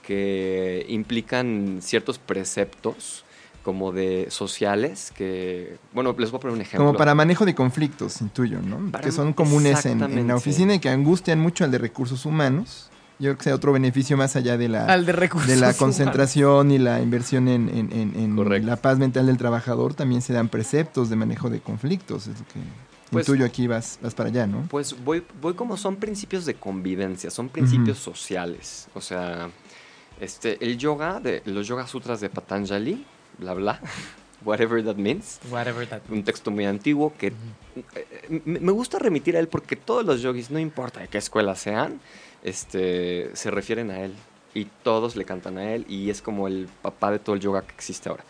que implican ciertos preceptos como de sociales, que, bueno, les voy a poner un ejemplo. Como para manejo de conflictos, intuyo, ¿no? Para- que son comunes en, en la oficina y que angustian mucho al de recursos humanos. Yo creo que sea otro beneficio más allá de la, Al de recursos de la humanos. concentración y la inversión en, en- en- en la paz mental del trabajador, también se dan preceptos de manejo de conflictos. Es lo que Pues- intuyo aquí vas, vas para allá, ¿no? Pues voy, voy como son principios de convivencia, son principios sociales. O sea, este, el yoga, de, los yoga sutras de Patanjali, bla bla, whatever that means. Whatever that Un texto muy antiguo que eh, me me gusta remitir a él porque todos los yogis, no importa de qué escuela sean, este, se refieren a él. Y todos le cantan a él y es como el papá de todo el yoga que existe ahora.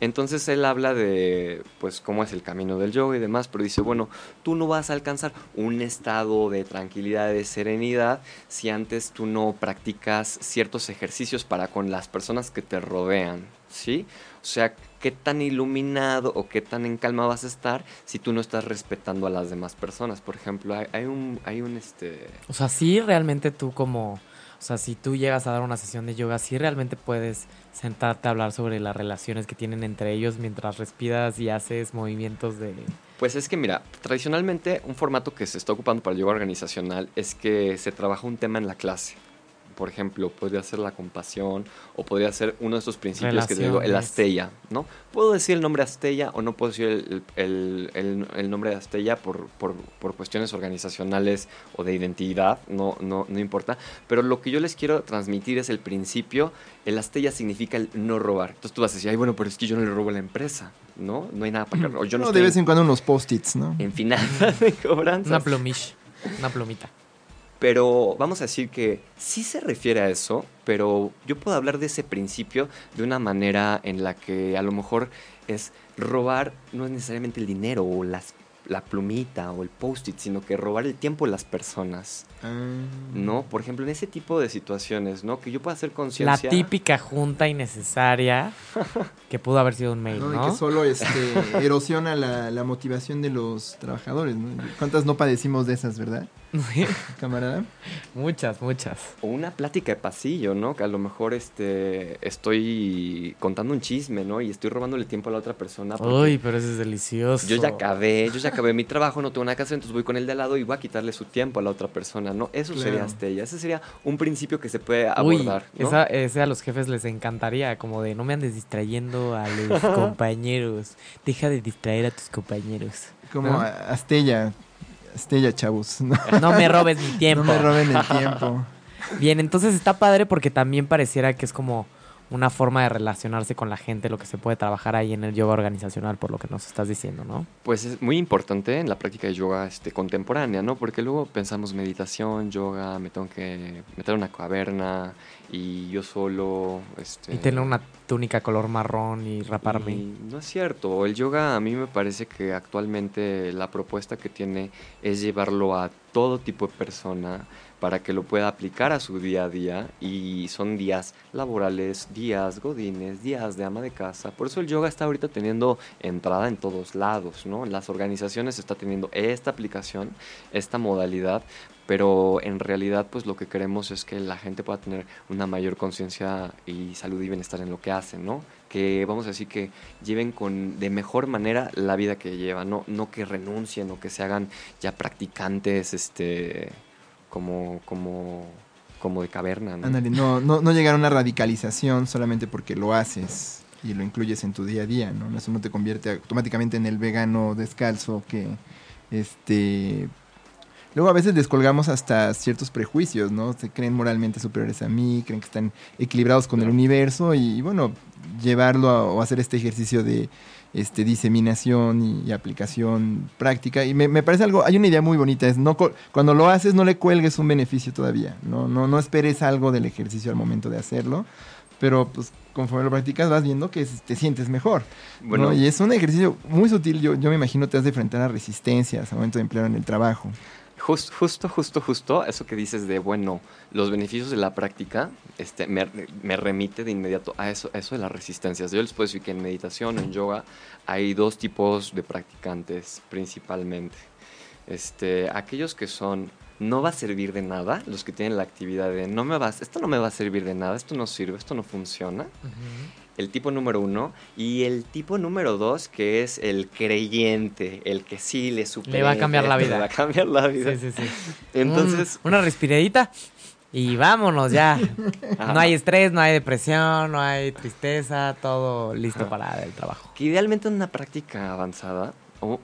Entonces él habla de, pues, cómo es el camino del yoga y demás, pero dice, bueno, tú no vas a alcanzar un estado de tranquilidad, de serenidad, si antes tú no practicas ciertos ejercicios para con las personas que te rodean, ¿sí? O sea, qué tan iluminado o qué tan en calma vas a estar si tú no estás respetando a las demás personas. Por ejemplo, hay, hay un, hay un, este... O sea, sí realmente tú como... O sea, si tú llegas a dar una sesión de yoga, sí realmente puedes sentarte a hablar sobre las relaciones que tienen entre ellos mientras respiras y haces movimientos de... Pues es que mira, tradicionalmente un formato que se está ocupando para el yoga organizacional es que se trabaja un tema en la clase. Por ejemplo, podría ser la compasión o podría ser uno de estos principios que te digo, el. Astella, ¿no? Puedo decir el nombre Astella o no puedo decir el, el- el- el nombre de Astella por, por, por cuestiones organizacionales o de identidad, no, no, no importa. Pero lo que yo les quiero transmitir es el principio, el Astella significa el no robar. Entonces tú vas a decir, ay, bueno, pero es que yo no le robo a la empresa, ¿no? No hay nada para que... o yo no, No, estoy de vez en cuando unos post-its, ¿no? en finanzas de cobranzas. Una plumish, una plumita. Pero vamos a decir que sí se refiere a eso, pero yo puedo hablar de ese principio de una manera en la que a lo mejor es robar no es necesariamente el dinero o las, la plumita o el post-it, sino que robar el tiempo de las personas, ¿no? Por ejemplo, en ese tipo de situaciones, ¿no? Que yo pueda hacer La conciencia. típica junta innecesaria que pudo haber sido un mail, ¿no? ¿no? Y que solo este, erosiona la, la motivación de los trabajadores, ¿no? ¿Cuántas no padecimos de esas, verdad, camarada? muchas, muchas. O una plática de pasillo, ¿no? Que a lo mejor este, estoy contando un chisme, ¿no? Y estoy robándole tiempo a la otra persona. Uy, pero eso es delicioso. Yo ya acabé, yo ya acabé mi trabajo, no tengo nada que hacer, entonces voy con el de al lado y voy a quitarle su tiempo a la otra persona, ¿no? Eso sería. Astella, ese sería un principio que se puede Uy, abordar, ¿no? esa, ese a los jefes les encantaría, como de no me andes distrayendo a los compañeros. Deja de distraer a tus compañeros. Como Astella, Astella, chavos. No, No me robes mi tiempo. no me roben el tiempo. Bien, entonces está padre porque también pareciera que es como una forma de relacionarse con la gente, lo que se puede trabajar ahí en el yoga organizacional, por lo que nos estás diciendo, ¿no? Pues es muy importante en la práctica de yoga este, contemporánea, ¿no? Porque luego pensamos meditación, yoga, me tengo que meter una caverna y yo solo... Este, Y tener una túnica color marrón y raparme. Y no es cierto, el yoga a mí me parece que actualmente la propuesta que tiene es llevarlo a todo tipo de persona, para que lo pueda aplicar a su día a día y son días laborales, días godines, días de ama de casa. Por eso el yoga está ahorita teniendo entrada en todos lados, ¿no? Las organizaciones está teniendo esta aplicación, esta modalidad, pero en realidad pues lo que queremos es que la gente pueda tener una mayor conciencia y salud y bienestar en lo que hacen, ¿no? Que vamos a decir que lleven con de mejor manera la vida que llevan, no, no que renuncien o que se hagan ya practicantes, este como, como, como de caverna. ¿no? Ándale, no, no, no llegar a una radicalización solamente porque lo haces y lo incluyes en tu día a día, ¿no? Eso no te convierte automáticamente en el vegano descalzo que, este... Luego a veces descolgamos hasta ciertos prejuicios, ¿no? Se creen moralmente superiores a mí, creen que están equilibrados con el universo y, bueno, llevarlo a, o hacer este ejercicio de este, diseminación y, aplicación práctica. Y me, me, parece algo, hay una idea muy bonita, es no cuando lo haces no le cuelgues un beneficio todavía, no, no, no esperes algo del ejercicio al momento de hacerlo, pero pues conforme lo practicas vas viendo que te sientes mejor. Bueno, Y es un ejercicio muy sutil, yo, yo me imagino te has de enfrentar a resistencias al momento de emplear en el trabajo. Just, justo, justo, justo, eso que dices de, bueno, los beneficios de la práctica, este, me, me remite de inmediato a eso, eso de las resistencias. Yo les puedo decir que en meditación, en yoga, hay dos tipos de practicantes principalmente. Este, aquellos que son, no va a servir de nada, los que tienen la actividad de, no me vas, esto no me va a servir de nada, esto no sirve, esto no funciona. El tipo número uno, y el tipo número dos, que es el creyente, el que sí le supera. Le va a cambiar la vida. Le va a cambiar la vida. Sí, sí, sí. Entonces. Un, una respiradita y vámonos ya. No hay estrés, no hay depresión, no hay tristeza, todo listo para el trabajo. Que idealmente en una práctica avanzada,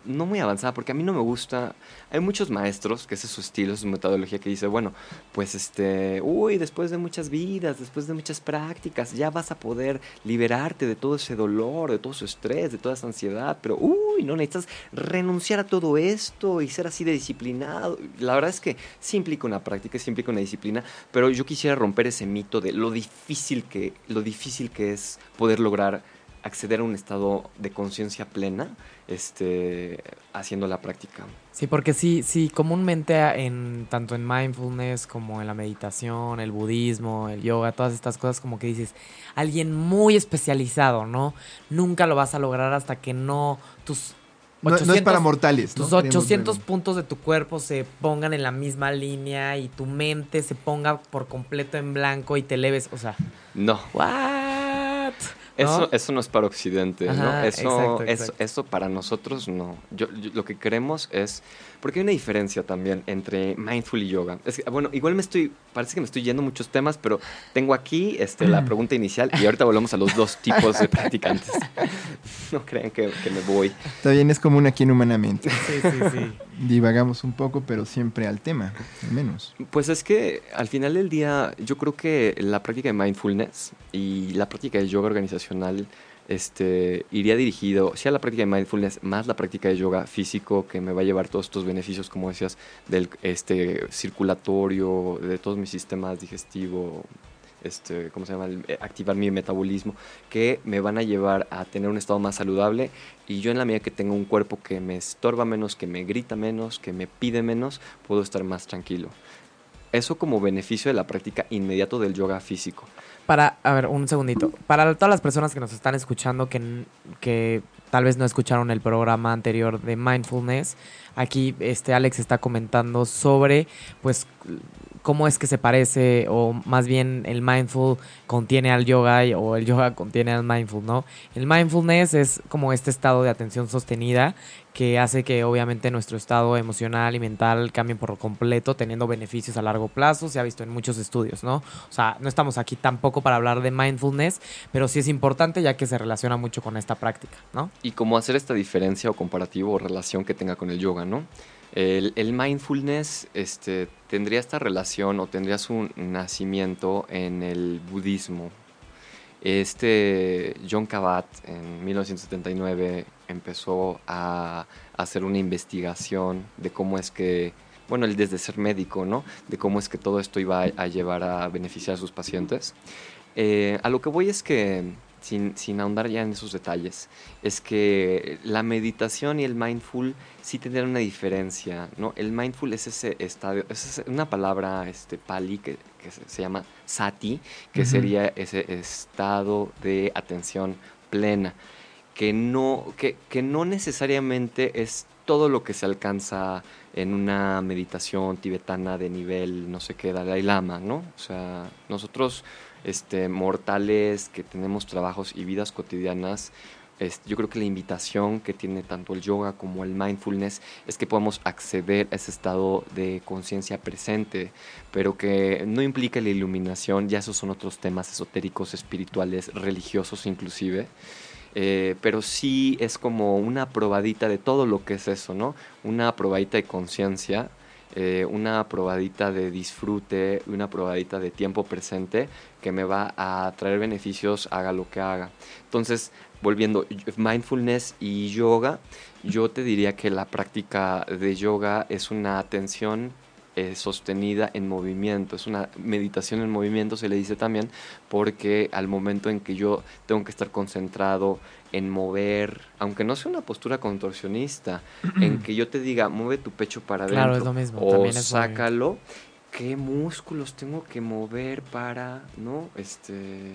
no muy avanzada, porque a mí no me gusta. Hay muchos maestros, que ese es su estilo, su metodología, que dice, bueno, pues este, uy, después de muchas vidas, después de muchas prácticas, ya vas a poder liberarte de todo ese dolor, de todo ese estrés, de toda esa ansiedad, pero uy, no necesitas renunciar a todo esto y ser así de disciplinado. La verdad es que sí implica una práctica, sí implica una disciplina, pero yo quisiera romper ese mito de lo difícil que, lo difícil que es poder lograr acceder a un estado de conciencia plena este, haciendo la práctica. Sí, porque sí, sí, comúnmente en tanto en mindfulness como en la meditación, el budismo, el yoga, todas estas cosas como que dices, alguien muy especializado, ¿no? Nunca lo vas a lograr hasta que no tus 800, no, no, es para mortales. Tus ¿no? 800 puntos de tu cuerpo se pongan en la misma línea y tu mente se ponga por completo en blanco y te leves, o sea. No. What? Eso, ¿no? eso no es para Occidente, Ajá, ¿no? Eso, exacto, eso, exacto. eso para nosotros no. Yo, yo, lo que queremos es. Porque hay una diferencia también entre mindful y yoga. Es que, bueno, igual me estoy. Parece que me estoy yendo muchos temas, pero tengo aquí este, la pregunta inicial y ahorita volvemos a los dos tipos de practicantes. No crean que, que me voy. Está bien, es común aquí en Humanamente. Sí, sí, sí. Divagamos un poco, pero siempre al tema, al menos. Pues es que al final del día, yo creo que la práctica de mindfulness y la práctica de yoga organizacional este, iría dirigido, sí a la práctica de mindfulness, más la práctica de yoga físico, que me va a llevar todos estos beneficios, como decías, del este, circulatorio, de todos mis sistemas digestivo, este, ¿cómo se llama? Activar mi metabolismo, que me van a llevar a tener un estado más saludable y yo en la medida que tengo un cuerpo que me estorba menos, que me grita menos, que me pide menos, puedo estar más tranquilo. Eso como beneficio de la práctica inmediato del yoga físico. Para, a ver, un segundito. Para todas las personas que nos están escuchando que, que tal vez no escucharon el programa anterior de mindfulness, aquí este Alex está comentando sobre pues cómo es que se parece o más bien el mindful contiene al yoga o el yoga contiene al mindful, ¿no? El mindfulness es como este estado de atención sostenida que hace que obviamente nuestro estado emocional y mental cambie por completo, teniendo beneficios a largo plazo, se ha visto en muchos estudios, ¿no? O sea, no estamos aquí tampoco para hablar de mindfulness, pero sí es importante ya que se relaciona mucho con esta práctica, ¿no? Y cómo hacer esta diferencia o comparativo o relación que tenga con el yoga, ¿no? El, mindfulness este, tendría esta relación o tendría su nacimiento en el budismo. Este John Kabat en 1979 empezó a hacer una investigación de cómo es que, bueno, él desde ser médico, ¿no? De cómo es que todo esto iba a, llevar a beneficiar a sus pacientes. Eh, a lo que voy es que sin, sin ahondar ya en esos detalles, es que la meditación y el mindful sí tendrían una diferencia, ¿no? El mindful es ese estadio, es una palabra este, pali que, que se, llama sati, que sería ese estado de atención plena, que no, que, que no necesariamente es todo lo que se alcanza en una meditación tibetana de nivel, no sé qué, Dalai Lama, ¿no? O sea, nosotros, este, mortales que tenemos trabajos y vidas cotidianas, yo creo que la invitación que tiene tanto el yoga como el mindfulness es que podamos acceder a ese estado de conciencia presente, pero que no implica la iluminación, ya esos son otros temas esotéricos, espirituales, religiosos inclusive. Eh, pero sí es como una probadita de todo lo que es eso, ¿no? Una probadita de conciencia, eh, una probadita de disfrute, una probadita de tiempo presente que me va a traer beneficios haga lo que haga. Entonces, volviendo, mindfulness y yoga, yo te diría que la práctica de yoga es una atención eh, sostenida en movimiento, es una meditación en movimiento, se le dice también, porque al momento en que yo tengo que estar concentrado en mover, aunque no sea una postura contorsionista, en que yo te diga, mueve tu pecho para Claro, adentro es lo mismo, o también es movimiento. sácalo, qué músculos tengo que mover para, ¿no? Este,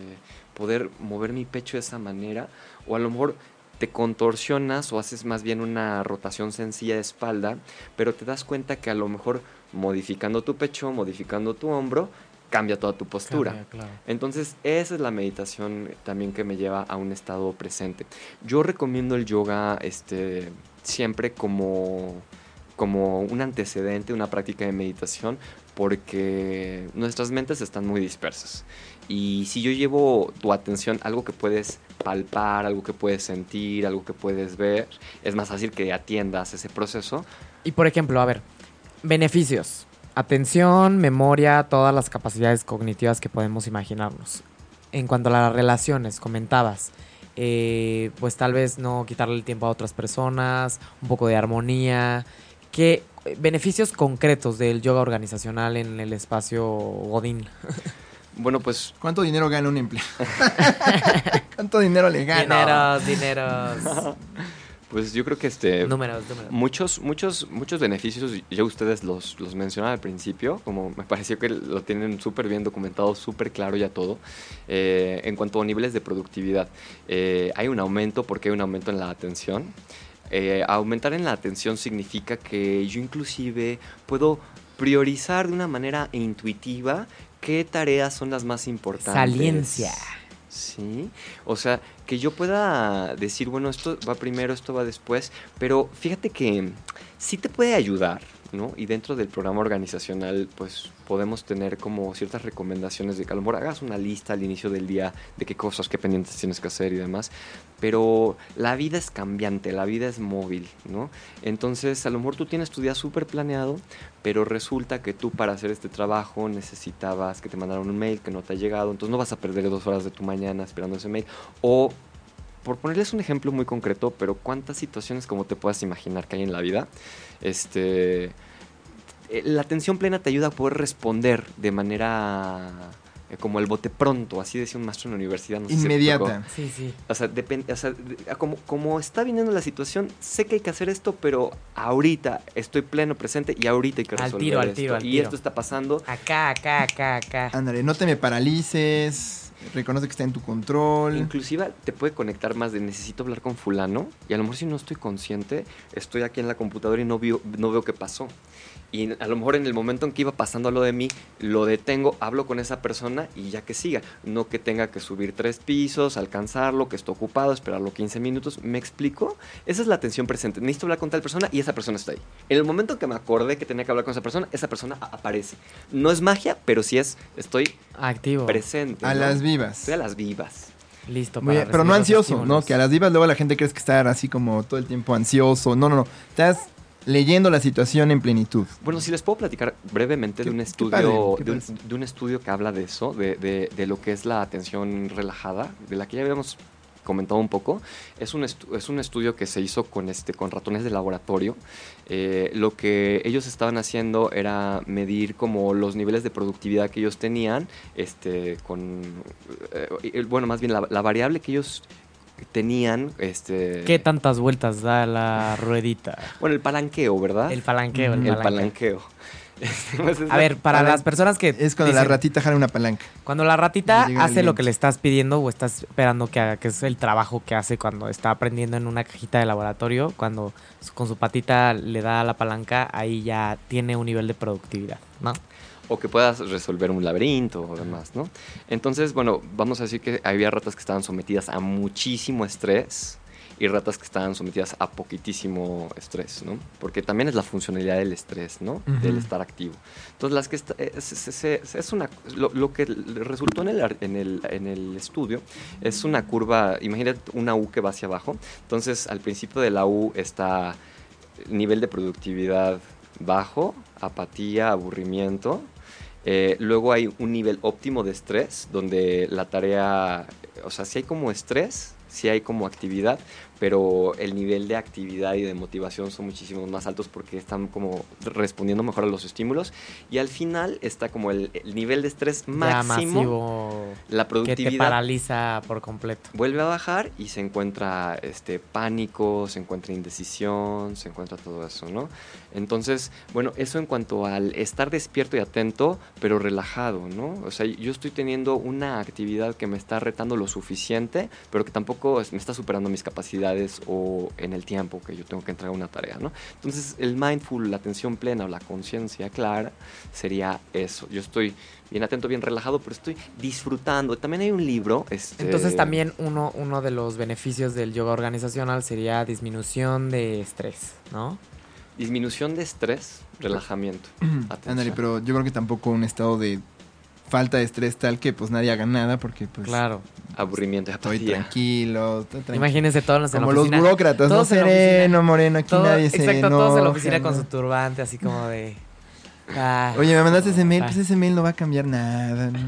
poder mover mi pecho de esa manera, o a lo mejor te contorsionas o haces más bien una rotación sencilla de espalda, pero te das cuenta que a lo mejor modificando tu pecho, modificando tu hombro, cambia toda tu postura. Cambia, claro. Entonces, esa es la meditación también que me lleva a un estado presente. Yo recomiendo el yoga este, siempre como, como un antecedente, una práctica de meditación, porque nuestras mentes están muy dispersas. Y si yo llevo tu atención a algo que puedes palpar, algo que puedes sentir, algo que puedes ver, es más fácil que atiendas ese proceso. Y por ejemplo, a ver, beneficios. Atención, memoria, todas las capacidades cognitivas que podemos imaginarnos. En cuanto a las relaciones, comentabas, eh, pues tal vez no quitarle el tiempo a otras personas, un poco de armonía. ¿Qué eh, beneficios concretos del yoga organizacional en el espacio Godín? Bueno, pues ¿Cuánto dinero gana un empleado? ¿Cuánto dinero le gana? Dineros, dineros. Pues yo creo que este números, números. muchos muchos muchos beneficios ya ustedes los los mencionaron al principio como me pareció que lo tienen súper bien documentado súper claro ya todo Eh, en cuanto a niveles de productividad eh, hay un aumento porque hay un aumento en la atención Eh, aumentar en la atención significa que yo inclusive puedo priorizar de una manera intuitiva qué tareas son las más importantes Saliencia. Sí, o sea, que yo pueda decir, bueno, esto va primero, esto va después, pero fíjate que sí te puede ayudar, ¿no? Y dentro del programa organizacional, pues podemos tener como ciertas recomendaciones de que a lo hagas una lista al inicio del día de qué cosas, qué pendientes tienes que hacer y demás, pero la vida es cambiante, la vida es móvil, ¿no? Entonces, a lo mejor tú tienes tu día súper planeado, pero resulta que tú para hacer este trabajo necesitabas que te mandaran un mail que no te ha llegado, entonces no vas a perder dos horas de tu mañana esperando ese mail. O, por ponerles un ejemplo muy concreto, pero cuántas situaciones como te puedas imaginar que hay en la vida, este, eh, la atención plena te ayuda a poder responder de manera eh, como el bote pronto, así decía un maestro en la universidad. No sé si te tocó. Inmediata. Sí, sí. O sea, depende, o sea, de- como, como está viniendo la situación, sé que hay que hacer esto, pero ahorita estoy pleno presente y ahorita hay que Al resolver tiro, al esto. tiro, al y tiro. esto está pasando. Acá, acá, acá, acá. Ándale, no te me paralices. Reconoce que está en tu control. Inclusive te puede conectar más de necesito hablar con fulano y a lo mejor si no estoy consciente, estoy aquí en la computadora y no no veo qué pasó. Y a lo mejor en el momento en que iba pasando lo de mí, lo detengo, hablo con esa persona y ya que siga. No que tenga que subir tres pisos, alcanzarlo, que esté ocupado, esperarlo 15 minutos. ¿Me explico? Esa es la atención presente. Necesito hablar con tal persona y esa persona está ahí. En el momento en que me acordé que tenía que hablar con esa persona, esa persona aparece. No es magia, pero sí es, estoy Activo. presente. A ¿no? las vivas. Estoy a las vivas. Listo. Muy para bien, pero no ansioso, ¿no? Que a las divas luego la gente cree que estar así como todo el tiempo ansioso. No, no, no. Estás leyendo la situación en plenitud. Bueno, si les puedo platicar brevemente de un estudio, padre, de, un, padre. de un estudio que habla de eso, de, de- de lo que es la atención relajada, de la que ya habíamos comentaba un poco, es un, es un estudio que se hizo con, este, con ratones de laboratorio. Eh, lo que ellos estaban haciendo era medir como los niveles de productividad que ellos tenían, este, con, eh, bueno, más bien la, la variable que ellos tenían, este, ¿Qué tantas vueltas da la ruedita? bueno, el palanqueo, ¿verdad? El palanqueo. El, El palanqueo. palanqueo. Este, pues, es A ver, para Palan- las personas que Es cuando la ratita jala una palanca. Cuando la ratita hace lo que le estás pidiendo o estás esperando que haga, que es el trabajo que hace cuando está aprendiendo en una cajita de laboratorio, cuando con su patita le da la palanca, ahí ya tiene un nivel de productividad, ¿no? O que puedas resolver un laberinto o demás, ¿no? Entonces, bueno, vamos a decir que había ratas que estaban sometidas a muchísimo estrés y ratas que estaban sometidas a poquitísimo estrés, ¿no? Porque también es la funcionalidad del estrés, ¿no? Del Ujú. estar activo. Entonces, las que est- eh, se- se- se- es una lo, lo que resultó en el, en, el, en el estudio es una curva, imagínate una U que va hacia abajo. Entonces, al principio de la U está nivel de productividad bajo, apatía, aburrimiento. Eh, luego hay un nivel óptimo de estrés, donde la tarea, o sea, si hay como estrés, si hay como actividad, pero el nivel de actividad y de motivación son muchísimos más altos porque están como respondiendo mejor a los estímulos. Y al final está como el, el nivel de estrés máximo, la que te productividad paraliza por completo. vuelve a bajar y se encuentra este pánico, se encuentra indecisión, se encuentra todo eso, ¿no? Entonces, bueno, eso en cuanto al estar despierto y atento, pero relajado, ¿no? O sea, yo estoy teniendo una actividad que me está retando lo suficiente, pero que tampoco me está superando mis capacidades o en el tiempo que yo tengo que entregar una tarea, ¿no? Entonces, el mindful, la atención plena o la conciencia clara sería eso. Yo estoy bien atento, bien relajado, pero estoy disfrutando. También hay un libro, este Entonces también uno, uno de los beneficios del yoga organizacional sería disminución de estrés, ¿no? Disminución de estrés, relajamiento. Ándale, pero yo creo que tampoco un estado de falta de estrés tal que pues nadie haga nada porque pues claro. Aburrimiento estoy apatía. tranquilo, estoy tranquilo. Imagínense todos en la Como los burócratas, no todos en sereno, moreno, aquí Todo- nadie se exacto, todos en la oficina con su turbante, así como de... ah, Oye, me mandaste ese mail, ah. pues ese mail no va a cambiar nada. ¿no?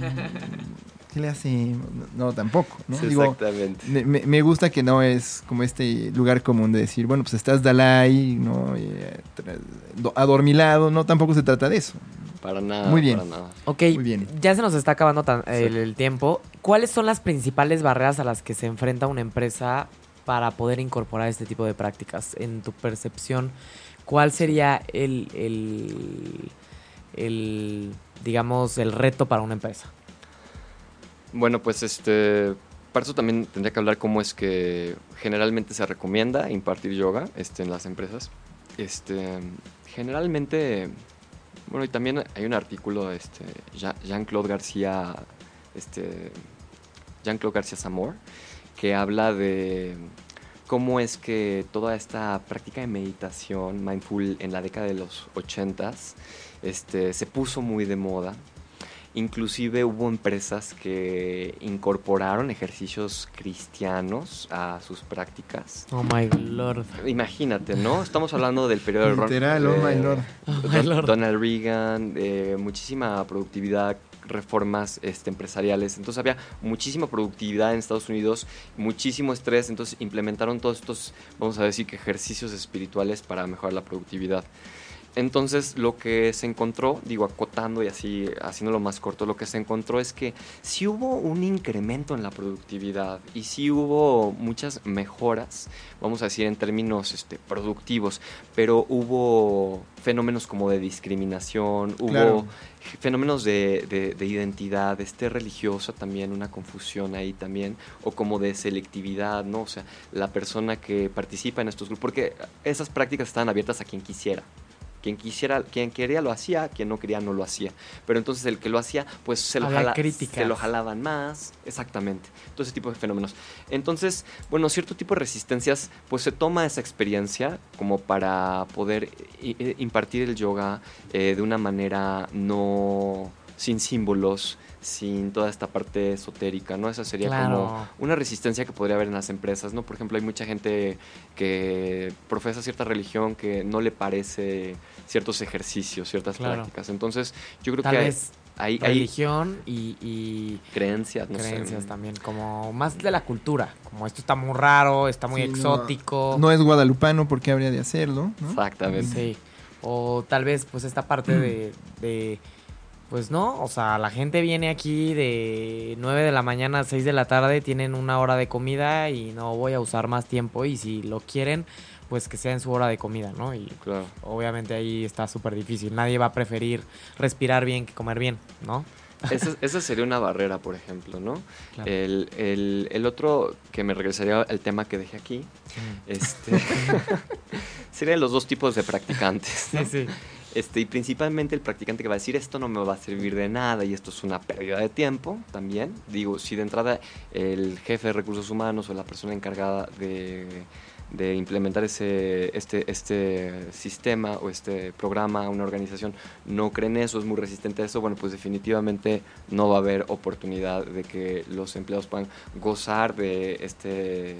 ¿Qué le hacemos? No, no, tampoco, ¿no? Sí, Digo, exactamente. me, me- gusta que no es como este lugar común de decir, bueno, pues estás Dalai, ¿no? Y, eh, adormilado, no, tampoco se trata de eso. Para nada. Muy bien. Para nada. Ok, Muy bien. ya se nos está acabando tan- Sí. el, el tiempo. ¿Cuáles son las principales barreras a las que se enfrenta una empresa para poder incorporar este tipo de prácticas? En tu percepción, ¿cuál sería el, el, el, digamos, el reto para una empresa? Bueno, pues este. Para eso también tendría que hablar cómo es que generalmente se recomienda impartir yoga este, en las empresas. Este, generalmente, bueno, y también hay un artículo, este, Jean- Jean-Claude García, este, Jean-Claude García Zamor, que habla de cómo es que toda esta práctica de meditación mindful en la década de los 80s este, se puso muy de moda. Inclusive hubo empresas que incorporaron ejercicios cristianos a sus prácticas. Oh my lord. Imagínate, ¿no? Estamos hablando del periodo de Ron- Literal, oh my de lord. Oh my lord. Donald Reagan, eh, muchísima productividad, reformas este, empresariales. Entonces había muchísima productividad en Estados Unidos, muchísimo estrés. Entonces implementaron todos estos, vamos a decir que ejercicios espirituales para mejorar la productividad. Entonces lo que se encontró, digo acotando y así haciéndolo más corto, lo que se encontró es que sí hubo un incremento en la productividad y sí hubo muchas mejoras, vamos a decir en términos este, productivos, pero hubo fenómenos como de discriminación, hubo Claro. fenómenos de, de- de identidad, este religiosa también, una confusión ahí también, o como de selectividad, ¿no? O sea, la persona que participa en estos grupos, porque esas prácticas estaban abiertas a quien quisiera. Quien quisiera, quien quería lo hacía, quien no quería no lo hacía. Pero entonces el que lo hacía, pues se lo, jala- se lo jalaban más, exactamente. Todo ese tipo de fenómenos. Entonces, bueno, cierto tipo de resistencias, pues se toma esa experiencia como para poder i- i- impartir el yoga eh, de una manera no sin símbolos, sin toda esta parte esotérica, ¿no? Esa sería Claro. como una resistencia que podría haber en las empresas, ¿no? Por ejemplo, hay mucha gente que profesa cierta religión que no le parece ciertos ejercicios, ciertas Claro. prácticas. Entonces, yo creo Tal que vez hay, hay religión y, y creencias, no creencias sé. también, como más de la cultura, como esto está muy raro, está muy Sí, exótico. No es guadalupano, ¿por qué habría de hacerlo? ¿no? Exactamente. Sí. O tal vez, pues, esta parte de, de, Pues no, o sea, la gente viene aquí de 9 de la mañana a 6 de la tarde, tienen una hora de comida y no voy a usar más tiempo. Y si lo quieren, pues que sea en su hora de comida, ¿no? Y Claro. obviamente ahí está súper difícil. Nadie va a preferir respirar bien que comer bien, ¿no? Esa, esa sería una barrera, por ejemplo, ¿no? Claro. El, el- el otro que me regresaría al tema que dejé aquí, Mm. este, serían los dos tipos de practicantes. ¿no? Sí, sí. Este, y principalmente el practicante que va a decir esto no me va a servir de nada y esto es una pérdida de tiempo también. Digo, si de entrada el jefe de recursos humanos o la persona encargada de, implementar ese, este, este sistema o este programa, una organización, no cree en eso, es muy resistente a eso, bueno, pues definitivamente no va a haber oportunidad de que los empleados puedan gozar de este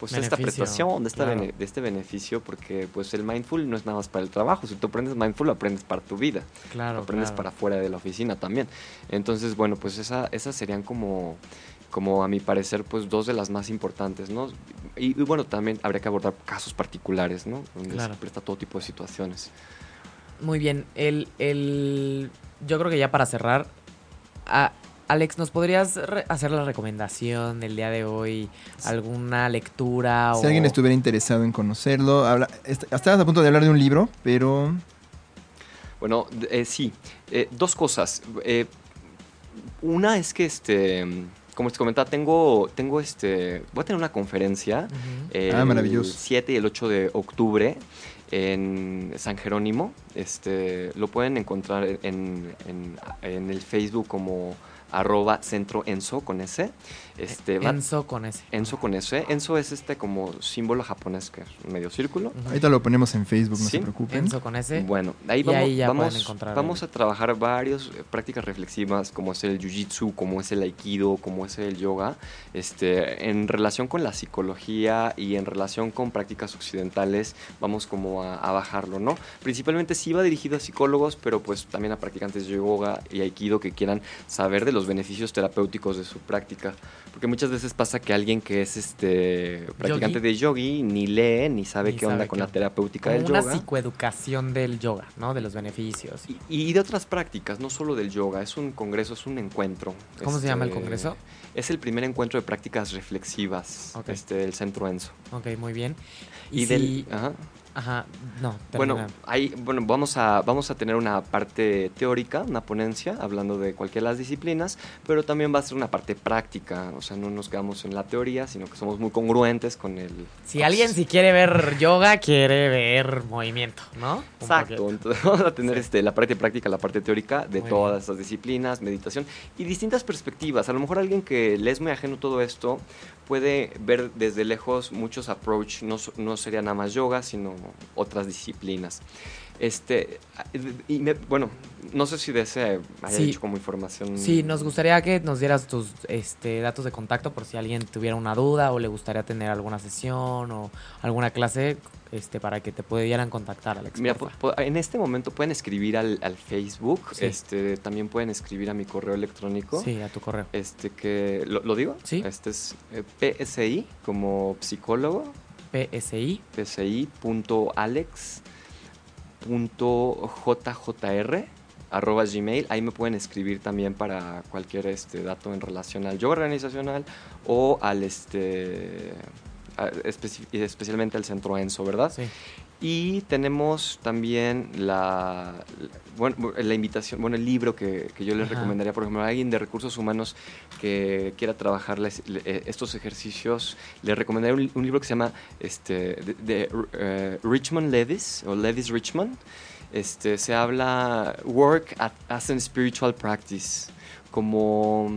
pues esta prestación, de, esta claro. bene- de este beneficio, porque pues el mindful no es nada más para el trabajo, si tú aprendes mindful lo aprendes para tu vida, Claro. lo aprendes claro. para fuera de la oficina también. Entonces, bueno, pues esa, esas serían como, como a mi parecer, pues dos de las más importantes, ¿no? Y, y, bueno, también habría que abordar casos particulares, ¿no? Donde Claro. se presta todo tipo de situaciones. Muy bien. El, el, yo creo que ya para cerrar, a- Alex, ¿nos podrías hacer la recomendación del día de hoy? ¿Alguna lectura? Si o... alguien estuviera interesado en conocerlo, habla, est- estabas a punto de hablar de un libro, pero Bueno, eh, sí, Eh, dos cosas. Eh, una es que, este, como te comentaba, tengo, tengo este, voy a tener una conferencia el Ah, maravilloso. 7 y el 8 de octubre en San Jerónimo. Este, lo pueden encontrar en, en- en el Facebook como arroba centro Enso con S. Este, va- Enzo con ese. Enso con S. Enso es este como símbolo japonés que es medio círculo. Ujú. ahorita lo ponemos en Facebook, no Sí. se preocupen. Enzo con ese. Bueno, ahí Y vamos, ahí ya vamos, vamos a trabajar varias prácticas reflexivas, como es el jiu-jitsu, como es el aikido, como es el yoga, este, en relación con la psicología y en relación con prácticas occidentales, vamos como a, a bajarlo, ¿no? Principalmente sí va dirigido a psicólogos, pero pues también a practicantes de yoga y aikido que quieran saber de los beneficios terapéuticos de su práctica. Porque muchas veces pasa que alguien que es este practicante Yogi. de yogi ni lee ni sabe Ni qué onda sabe con qué la onda. terapéutica Como del una yoga. psicoeducación del yoga, ¿no? De los beneficios. Y, y de otras prácticas, no solo del yoga, es un congreso, es un encuentro. ¿Cómo se llama el Este, congreso? Es el primer encuentro de prácticas reflexivas este, del Centro Enso. Ok, muy bien. Y, Y, del... ajá. Ajá, no, Bueno, ahí, bueno vamos, a, vamos a tener una parte teórica, una ponencia, hablando de cualquiera de las disciplinas, pero también va a ser una parte práctica, o sea, no nos quedamos en la teoría, sino que somos muy congruentes con el... Si alguien si quiere ver yoga, quiere ver movimiento, ¿no? Exacto, entonces vamos a tener Sí. este, la parte práctica, la parte teórica de Muy todas bien. esas disciplinas, meditación y distintas perspectivas. A lo mejor alguien que le es muy ajeno todo esto puede ver desde lejos muchos approach, no, no sería nada más yoga, sino otras disciplinas. Este, y me- bueno, no sé si de ese haya Sí. dicho como información. Sí, nos gustaría que nos dieras tus este, datos de contacto por si alguien tuviera una duda o le gustaría tener alguna sesión o alguna clase este, para que te pudieran contactar, Alex. Mira, en este momento pueden escribir al, al Facebook, Sí. este, también pueden escribir a mi correo electrónico. Sí, a tu correo. Este que, ¿lo, lo digo? Sí. Este es eh, PSI como psicólogo, PSI. psi.alex.jjr arroba gmail, ahí me pueden escribir también para cualquier este dato en relación al yoga organizacional o al este a- especi- especialmente al centro ENSO, ¿verdad? Sí. Y tenemos también la, bueno, la invitación, bueno, el libro que, que yo les Ajá. recomendaría, por ejemplo, a alguien de recursos humanos que quiera trabajar les- le- eh, estos ejercicios, le recomendaría un, un libro que se llama este, de, de, eh, Richmond Levis, o Levis Richmond. Este, se habla Work at- as an Spiritual Practice, como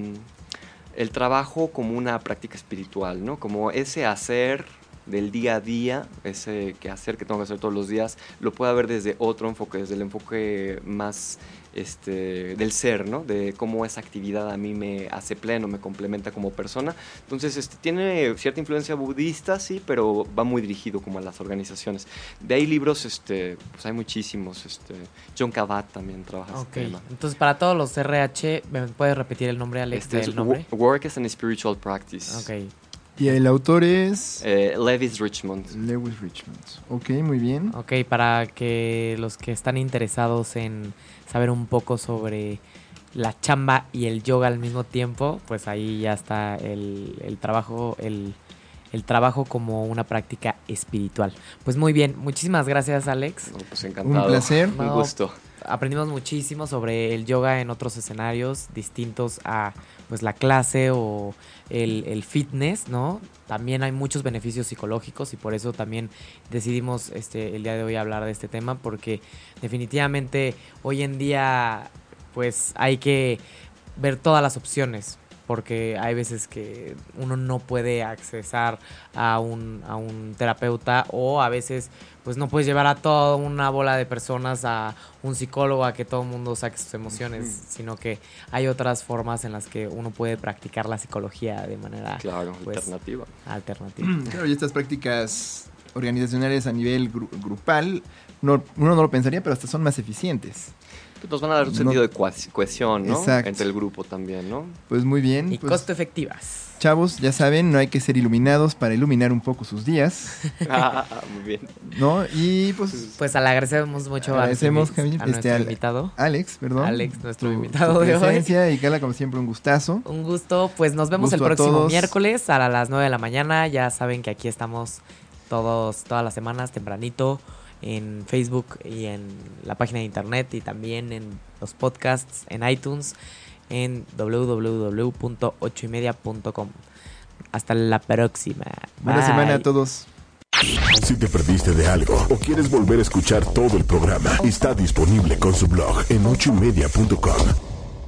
el trabajo como una práctica espiritual, ¿no? Como ese hacer del día a día, ese que hacer que tengo que hacer todos los días, lo pueda ver desde otro enfoque, desde el enfoque más este, del ser, ¿no? De cómo esa actividad a mí me hace pleno, me complementa como persona. Entonces, este, tiene cierta influencia budista, sí, pero va muy dirigido como a las organizaciones. De ahí libros, este, pues hay muchísimos. Este, John Kabat también trabaja Ok. este tema. Entonces, para todos los RH, ¿me puedes repetir el nombre, Alex, Este es nombre? Wo- Work as an Spiritual Practice. Ok. Y el autor es Eh, Levis Richmond. Lewis Richmond. Ok, muy bien. Ok, para que los que están interesados en saber un poco sobre la chamba y el yoga al mismo tiempo, pues ahí ya está el, el trabajo, el, el trabajo como una práctica espiritual. Pues muy bien, muchísimas gracias Alex. No, pues encantado. Un placer. Un gusto. Aprendimos muchísimo sobre el yoga en otros escenarios distintos a pues la clase o el, el fitness, ¿no? También hay muchos beneficios psicológicos y por eso también decidimos este el día de hoy hablar de este tema porque definitivamente hoy en día pues hay que ver todas las opciones porque hay veces que uno no puede accesar a un, a un terapeuta o a veces pues no puedes llevar a toda una bola de personas a un psicólogo a que todo el mundo saque sus emociones, sino que hay otras formas en las que uno puede practicar la psicología de manera Claro, pues, alternativa. alternativa. Claro, y estas prácticas organizacionales a nivel gru- grupal, no, uno no lo pensaría, pero hasta son más eficientes. Que Nos van a dar un No- sentido de cohe- cohesión, ¿no? Exacto. Entre el grupo también, ¿no? Pues muy bien. Y pues, costo efectivas. Chavos, ya saben, no hay que ser iluminados para iluminar un poco sus días, Ah, muy bien. ¿no? Y pues Pues le agradecemos mucho a, nuestro Agradecemos, invi- Javier, a este, nuestro al- invitado. Alex, perdón. Alex, nuestro tu- invitado tu de hoy. presencia y Carla, como siempre, un gustazo. Un gusto, pues nos vemos Gusto el a próximo todos. miércoles a las 9 de la mañana. Ya saben que aquí estamos todos, todas las semanas tempranito en Facebook y en la página de internet y también en los podcasts en iTunes en www.ochoymedia.com. Hasta la próxima. Buena semana a todos. Si te perdiste de algo o quieres volver a escuchar todo el programa, está disponible con su blog en ochoymedia.com.